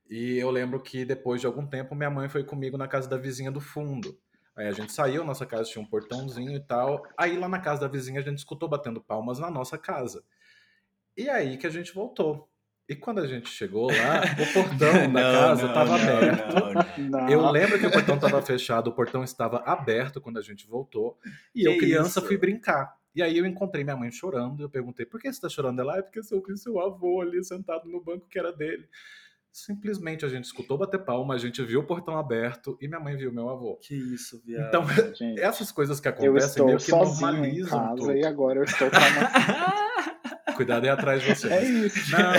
Speaker 2: e eu lembro que depois de algum tempo minha mãe foi comigo na casa da vizinha do fundo. Aí a gente saiu, nossa casa tinha um portãozinho e tal. Aí lá na casa da vizinha a gente escutou batendo palmas na nossa casa. E aí que a gente voltou. E quando a gente chegou lá, o portão da casa estava aberto. Não, eu lembro que o portão estava fechado, o portão estava aberto quando a gente voltou. E que eu, criança, isso? fui brincar. E aí eu encontrei minha mãe chorando. Eu perguntei, por que você está chorando? Ela, é porque eu vi seu avô ali sentado no banco que era dele. Simplesmente a gente escutou bater palma, a gente viu o portão aberto e minha mãe viu meu avô.
Speaker 1: Que isso, viado.
Speaker 2: Então, gente, essas coisas que acontecem meio que normalizam em casa tudo.
Speaker 3: E agora eu estou
Speaker 2: Cuidado aí atrás de você.
Speaker 3: É isso.
Speaker 2: Não,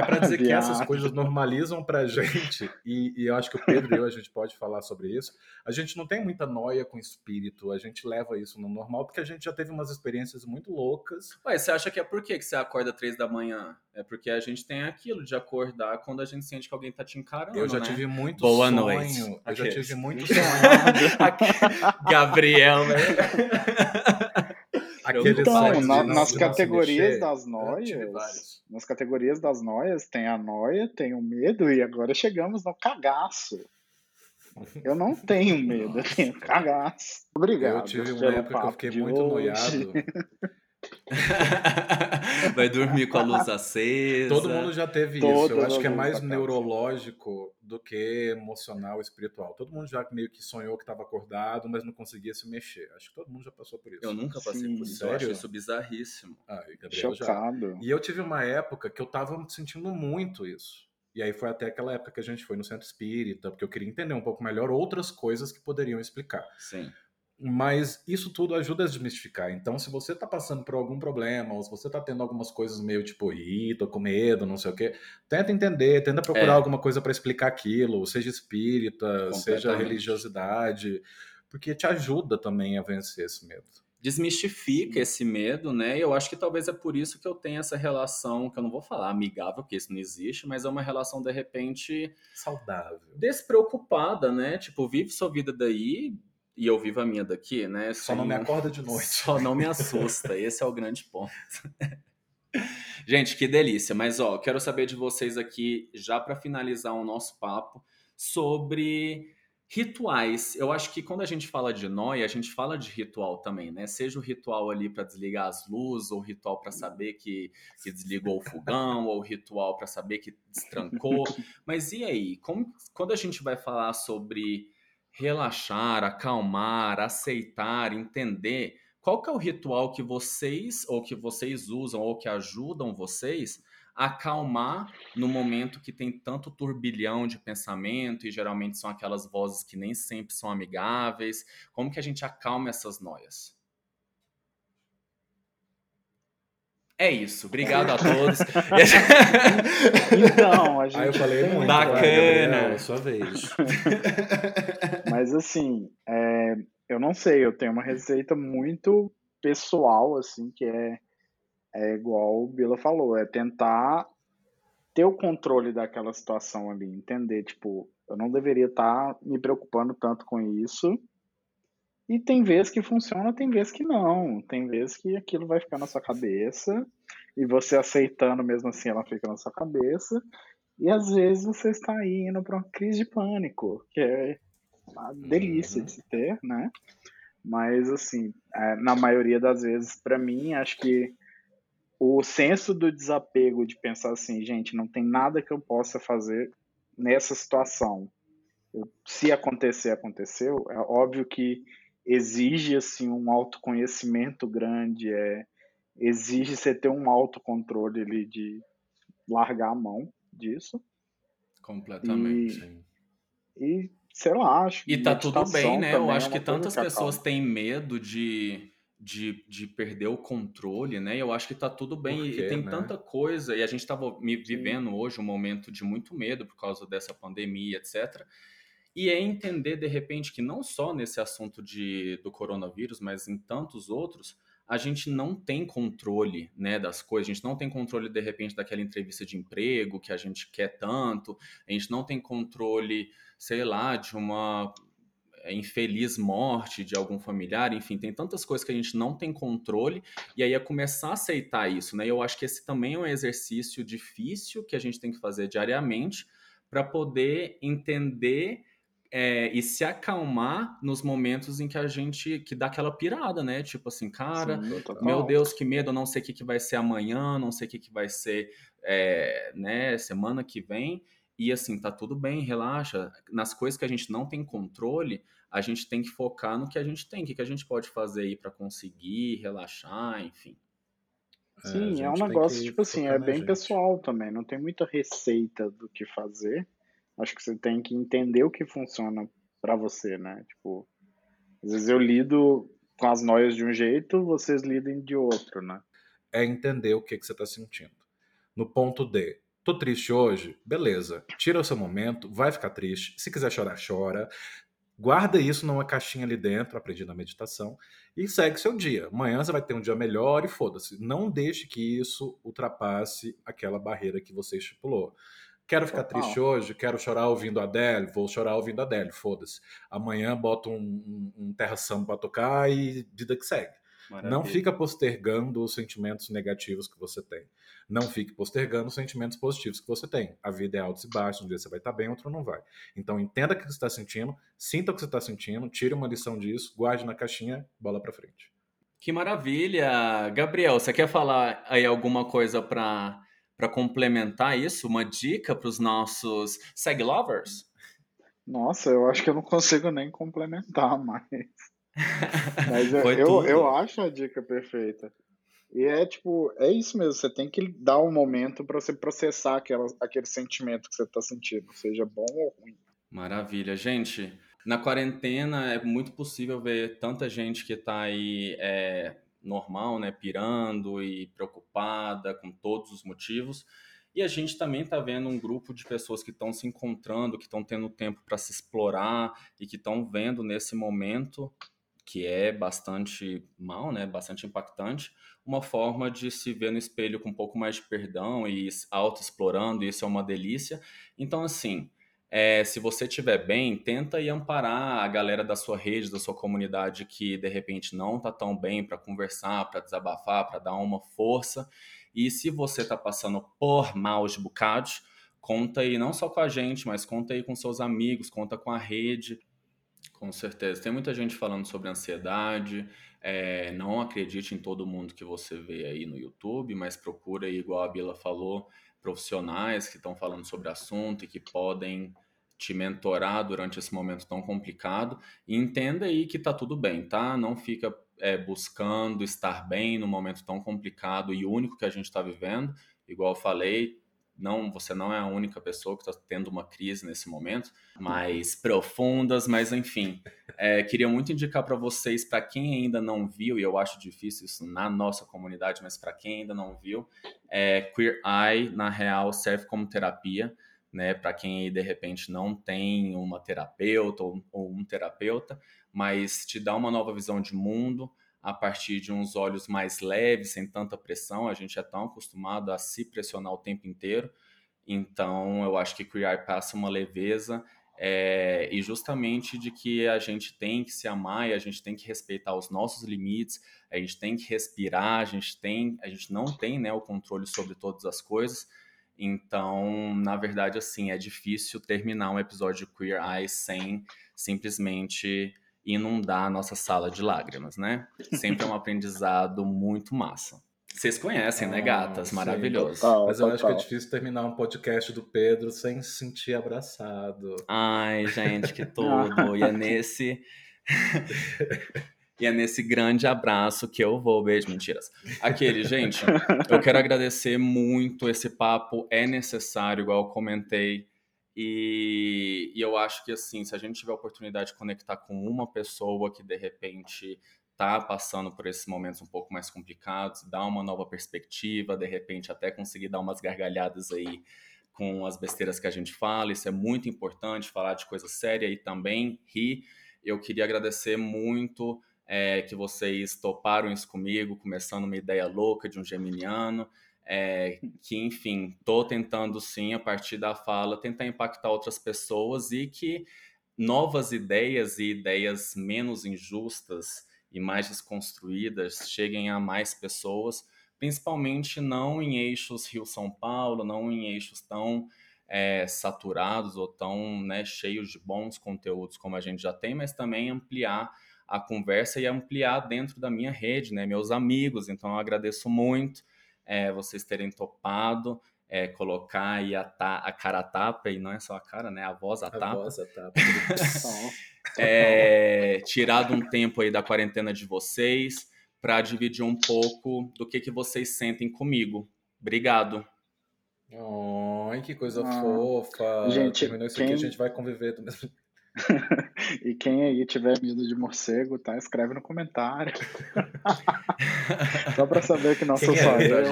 Speaker 2: é para dizer que essas coisas normalizam pra gente, e, e, eu acho que o Pedro e eu, a gente pode falar sobre isso. A gente não tem muita noia com espírito, a gente leva isso no normal, porque a gente já teve umas experiências muito loucas.
Speaker 1: Ué, você acha que é por que você acorda três da manhã? É porque a gente tem aquilo de acordar quando a gente sente que alguém tá te encarando.
Speaker 2: Eu já
Speaker 1: né?
Speaker 2: tive muito
Speaker 1: Boa
Speaker 2: sonho.
Speaker 1: Noite.
Speaker 2: Eu já tive muito sonho.
Speaker 1: Gabriel, né?
Speaker 3: Então, na, nas categorias das noias, nas categorias das noias tem a noia, tem o medo e agora chegamos no cagaço. Eu não tenho medo, eu tenho cagaço. Obrigado.
Speaker 2: Eu tive uma época que eu fiquei muito hoje. noiado.
Speaker 1: Vai dormir com a luz acesa.
Speaker 2: Todo mundo já teve isso. Eu acho que é mais neurológico do que emocional, espiritual. Todo mundo já meio que sonhou que estava acordado, mas não conseguia se mexer. Acho que todo mundo já passou por isso.
Speaker 1: Eu nunca passei Sim, por isso. Sério? Eu acho isso bizarríssimo.
Speaker 2: Ah, Gabriel Chocado. Já. E eu tive uma época que eu estava sentindo muito isso. E aí foi até aquela época que a gente foi no centro espírita, porque eu queria entender um pouco melhor outras coisas que poderiam explicar.
Speaker 1: Sim.
Speaker 2: Mas isso tudo ajuda a desmistificar. Então, se você está passando por algum problema, ou se você está tendo algumas coisas meio tipo, ih, tô com medo, não sei o quê, tenta entender, tenta procurar é. alguma coisa para explicar aquilo, seja espírita, seja religiosidade, porque te ajuda também a vencer esse medo.
Speaker 1: Desmistifica Sim. esse medo, né? E eu acho que talvez é por isso que eu tenho essa relação, que eu não vou falar amigável, porque isso não existe, mas é uma relação, de repente.
Speaker 2: Saudável.
Speaker 1: Despreocupada, né? Tipo, vive sua vida daí, e eu vivo a minha daqui, né?
Speaker 2: Só não me acorda de noite.
Speaker 1: Só não me assusta. Esse é o grande ponto. Gente, que delícia. Mas ó, quero saber de vocês aqui, já para finalizar o nosso papo, sobre rituais. Eu acho que quando a gente fala de noia, a gente fala de ritual também, né? Seja o ritual ali para desligar as luzes, ou o ritual para saber que, que desligou o fogão, ou o ritual para saber que destrancou. Mas e aí? Como, quando a gente vai falar sobre relaxar, acalmar, aceitar, entender qual que é o ritual que vocês ou que vocês usam ou que ajudam vocês a acalmar no momento que tem tanto turbilhão de pensamento e geralmente são aquelas vozes que nem sempre são amigáveis. Como que a gente acalma essas noias? É isso. Obrigado a todos.
Speaker 3: então, a gente.
Speaker 2: Aí eu falei muito.
Speaker 1: Bacana.
Speaker 2: Sua vez.
Speaker 3: Mas assim, é, eu não sei, eu tenho uma receita muito pessoal, assim, que é, é igual o Bila falou, é tentar ter o controle daquela situação ali, entender, tipo, eu não deveria estar tá me preocupando tanto com isso, e tem vezes que funciona, tem vezes que não. Tem vezes que aquilo vai ficar na sua cabeça e você aceitando mesmo assim ela fica na sua cabeça. E às vezes você está aí indo para uma crise de pânico, que é uma delícia de se ter, né? Mas assim, é, na maioria das vezes, para mim, acho que o senso do desapego de pensar assim, gente, não tem nada que eu possa fazer nessa situação. Eu, se acontecer, aconteceu. É óbvio que exige assim um autoconhecimento grande, é, exige você ter um autocontrole ali de largar a mão disso.
Speaker 1: Completamente.
Speaker 3: E, e sei lá, acho
Speaker 1: E tá tudo bem, né? Eu acho é que tantas que pessoas têm medo de, de, de perder o controle, né? Eu acho que tá tudo bem. Quê, e tem né? tanta coisa. E a gente tava vivendo hoje um momento de muito medo por causa dessa pandemia, etc. E é entender, de repente, que não só nesse assunto de, do coronavírus, mas em tantos outros, a gente não tem controle né, das coisas, a gente não tem controle, de repente, daquela entrevista de emprego que a gente quer tanto, a gente não tem controle, sei lá, de uma é, infeliz morte de algum familiar, enfim, tem tantas coisas que a gente não tem controle, e aí é começar a aceitar isso, né? Eu acho que esse também é um exercício difícil que a gente tem que fazer diariamente para poder entender é, e se acalmar nos momentos em que a gente que dá aquela pirada, né? Tipo assim, cara, Sim, meu Deus, que medo, não sei o que, que vai ser amanhã, não sei o que, que vai ser é, né, semana que vem. E assim, tá tudo bem, relaxa. Nas coisas que a gente não tem controle, a gente tem que focar no que a gente tem, o que, que a gente pode fazer aí para conseguir relaxar, enfim.
Speaker 3: É, Sim, é, é um negócio, tipo assim, é bem gente. pessoal também, não tem muita receita do que fazer. Acho que você tem que entender o que funciona para você, né? Tipo, às vezes eu lido com as noias de um jeito, vocês lidem de outro, né?
Speaker 2: É entender o que, que você está sentindo. No ponto D, tô triste hoje, beleza. Tira o seu momento, vai ficar triste. Se quiser chorar, chora. Guarda isso numa caixinha ali dentro, aprendi na meditação, e segue seu dia. Amanhã você vai ter um dia melhor e foda-se. Não deixe que isso ultrapasse aquela barreira que você estipulou. Quero ficar Total. triste hoje, quero chorar ouvindo a Adele, vou chorar ouvindo a Adele, foda-se. Amanhã boto um, um, um terra samba pra tocar e vida que segue. Maravilha. Não fica postergando os sentimentos negativos que você tem. Não fique postergando os sentimentos positivos que você tem. A vida é altos e baixos, um dia você vai estar bem, outro não vai. Então entenda o que você está sentindo, sinta o que você está sentindo, tire uma lição disso, guarde na caixinha, bola para frente.
Speaker 1: Que maravilha! Gabriel, você quer falar aí alguma coisa para para complementar isso, uma dica para os nossos seg lovers?
Speaker 3: Nossa, eu acho que eu não consigo nem complementar mais. Mas eu, eu, eu, acho a dica perfeita. E é tipo, é isso mesmo, você tem que dar um momento para você processar aquela, aquele sentimento que você está sentindo, seja bom ou ruim.
Speaker 1: Maravilha, gente. Na quarentena é muito possível ver tanta gente que está aí é, normal, né, pirando e preocupada com todos os motivos. E a gente também está vendo um grupo de pessoas que estão se encontrando, que estão tendo tempo para se explorar e que estão vendo nesse momento que é bastante mal, né, bastante impactante, uma forma de se ver no espelho com um pouco mais de perdão e auto-explorando, isso é uma delícia. Então, assim, é, se você estiver bem, tenta ir amparar a galera da sua rede, da sua comunidade que de repente não está tão bem para conversar, para desabafar, para dar uma força. E se você está passando por maus bocados, conta aí não só com a gente, mas conta aí com seus amigos, conta com a rede. Com certeza. Tem muita gente falando sobre ansiedade. É, não acredite em todo mundo que você vê aí no YouTube, mas procura aí, igual a Bila falou, profissionais que estão falando sobre assunto e que podem te mentorar durante esse momento tão complicado. E entenda aí que tá tudo bem, tá? Não fica é, buscando estar bem no momento tão complicado e único que a gente está vivendo. Igual eu falei, não, você não é a única pessoa que está tendo uma crise nesse momento, mais profundas, mas enfim, é, queria muito indicar para vocês, para quem ainda não viu, e eu acho difícil isso na nossa comunidade, mas para quem ainda não viu, é, Queer Eye, na real, serve como terapia, né, para quem de repente não tem uma terapeuta ou, ou um terapeuta, mas te dá uma nova visão de mundo, a partir de uns olhos mais leves, sem tanta pressão. A gente é tão acostumado a se pressionar o tempo inteiro. Então, eu acho que Queer passa uma leveza é, e justamente de que a gente tem que se amar e a gente tem que respeitar os nossos limites, a gente tem que respirar, a gente tem, a gente não tem né, o controle sobre todas as coisas. Então, na verdade, assim, é difícil terminar um episódio de Queer Eye sem simplesmente inundar a nossa sala de lágrimas, né? Sempre é um aprendizado muito massa. Vocês conhecem, né, gatas? Maravilhoso. Sim,
Speaker 2: total, Mas eu total. acho que é difícil terminar um podcast do Pedro sem se sentir abraçado.
Speaker 1: Ai, gente, que tudo. e é nesse. e é nesse grande abraço que eu vou. Beijo, mentiras. Aquele, gente, eu quero agradecer muito. Esse papo é necessário, igual eu comentei e, e, eu acho que assim, se a gente tiver a oportunidade de conectar com uma pessoa que de repente está passando por esses momentos um pouco mais complicados, dar uma nova perspectiva, de repente até conseguir dar umas gargalhadas aí com as besteiras que a gente fala, isso é muito importante, falar de coisa séria e também rir. Eu queria agradecer muito é, que vocês toparam isso comigo, começando uma ideia louca de um geminiano. É, que, enfim, estou tentando sim, a partir da fala, tentar impactar outras pessoas e que novas ideias e ideias menos injustas e mais desconstruídas cheguem a mais pessoas, principalmente não em eixos Rio-São Paulo, não em eixos tão é, saturados ou tão né, cheios de bons conteúdos como a gente já tem, mas também ampliar a conversa e ampliar dentro da minha rede, né, meus amigos. Então eu agradeço muito é, vocês terem topado é, colocar aí a, ta, a cara a tapa, e não é só a cara, né? A voz a, a tapa.
Speaker 2: Voz a tapa.
Speaker 1: é, tirado um tempo aí da quarentena de vocês para dividir um pouco do que, que vocês sentem comigo. Obrigado.
Speaker 2: Ai, que coisa ah, fofa. Gente, Terminou isso quem... aqui, a gente vai conviver do mesmo
Speaker 3: e quem aí tiver medo de morcego, tá? Escreve no comentário. Só para saber que não sou só é eu.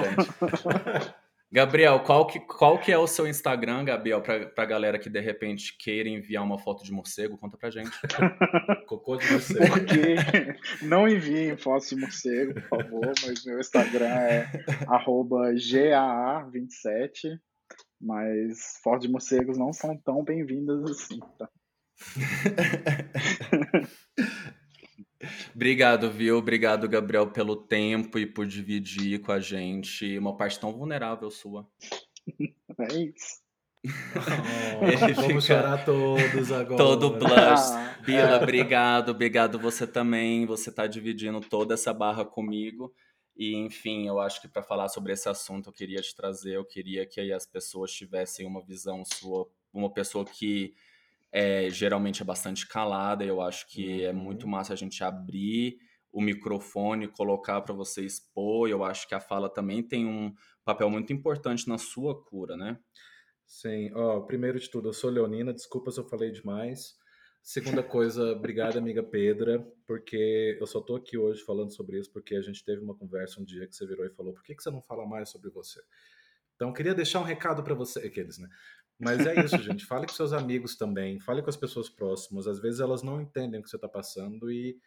Speaker 1: Gabriel, qual que, qual que é o seu Instagram, Gabriel, pra, pra galera que de repente queira enviar uma foto de morcego? Conta pra gente.
Speaker 2: Cocô de morcego.
Speaker 3: Porque não enviem fotos de morcego, por favor, mas meu Instagram é GAA27, mas fotos de morcegos não são tão bem-vindas assim, tá?
Speaker 1: Obrigado, viu? Obrigado, Gabriel, pelo tempo e por dividir com a gente uma parte tão vulnerável sua.
Speaker 3: É isso.
Speaker 2: Oh, vamos chorar todos agora.
Speaker 1: Todo blush. Ah, Bila, obrigado, obrigado você também. Você está dividindo toda essa barra comigo. E, enfim, eu acho que para falar sobre esse assunto eu queria te trazer, eu queria que aí as pessoas tivessem uma visão sua, uma pessoa que é, geralmente é bastante calada. Eu acho que é muito uhum. massa a gente abrir o microfone, colocar para você expor. Eu acho que a fala também tem um papel muito importante na sua cura, né?
Speaker 2: Sim. Ó, primeiro de tudo, eu sou Leonina. Desculpa se eu falei demais. Segunda coisa, obrigada, amiga Pedra, porque eu só tô aqui hoje falando sobre isso porque a gente teve uma conversa um dia que você virou e falou: por que, que você não fala mais sobre você? Então, queria deixar um recado para você, aqueles, né? Mas é isso, gente. Fale com seus amigos também, fale com as pessoas próximas. Às vezes elas não entendem o que você está passando e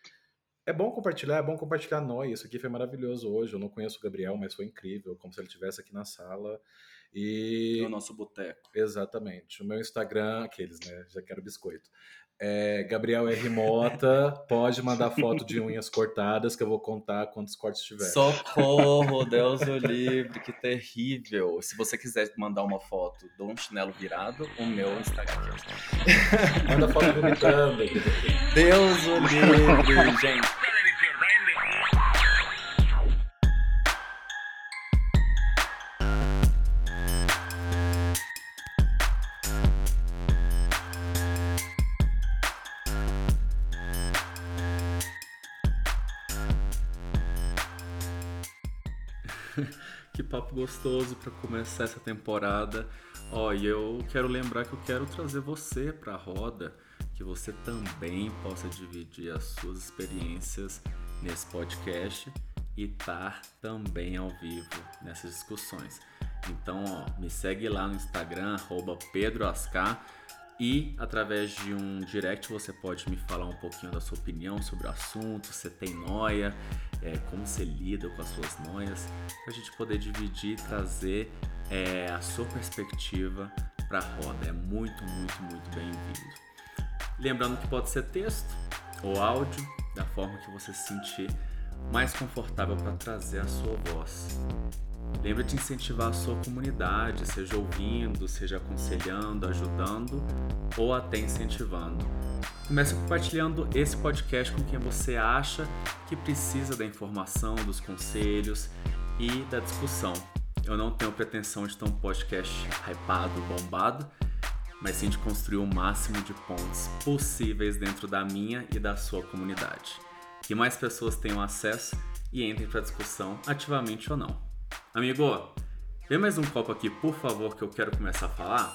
Speaker 2: é bom compartilhar, é bom compartilhar nós. Isso aqui foi maravilhoso hoje. Eu não conheço o Gabriel, mas foi incrível, como se ele estivesse aqui na sala. E
Speaker 1: no nosso boteco.
Speaker 2: Exatamente. O meu Instagram, aqueles, né? Já quero biscoito. É, Gabriel R. Mota, pode mandar foto de unhas cortadas que eu vou contar quantos cortes tiver.
Speaker 1: Socorro, Deus o livre, que terrível. Se você quiser mandar uma foto de um chinelo virado, o meu Instagram.
Speaker 2: Manda foto vomitando.
Speaker 1: Deus o livre, gente. Gostoso para começar essa temporada. Ó, oh, e eu quero lembrar que eu quero trazer você para a roda, que você também possa dividir as suas experiências nesse podcast e estar tá também ao vivo nessas discussões. Então, ó, me segue lá no Instagram, PedroAscar e através de um direct você pode me falar um pouquinho da sua opinião sobre o assunto, você tem noia, é, como você lida com as suas noias, para a gente poder dividir e trazer é, a sua perspectiva para a roda. É muito, muito, muito bem-vindo. Lembrando que pode ser texto ou áudio, da forma que você se sentir mais confortável para trazer a sua voz. Lembra de incentivar a sua comunidade, seja ouvindo, seja aconselhando, ajudando ou até incentivando. Comece compartilhando esse podcast com quem você acha que precisa da informação, dos conselhos e da discussão. Eu não tenho pretensão de ter um podcast hypado, bombado, mas sim de construir o máximo de pontos possíveis dentro da minha e da sua comunidade. Que mais pessoas tenham acesso e entrem para a discussão ativamente ou não. Amigo, vê mais um copo aqui, por favor, que eu quero começar a falar.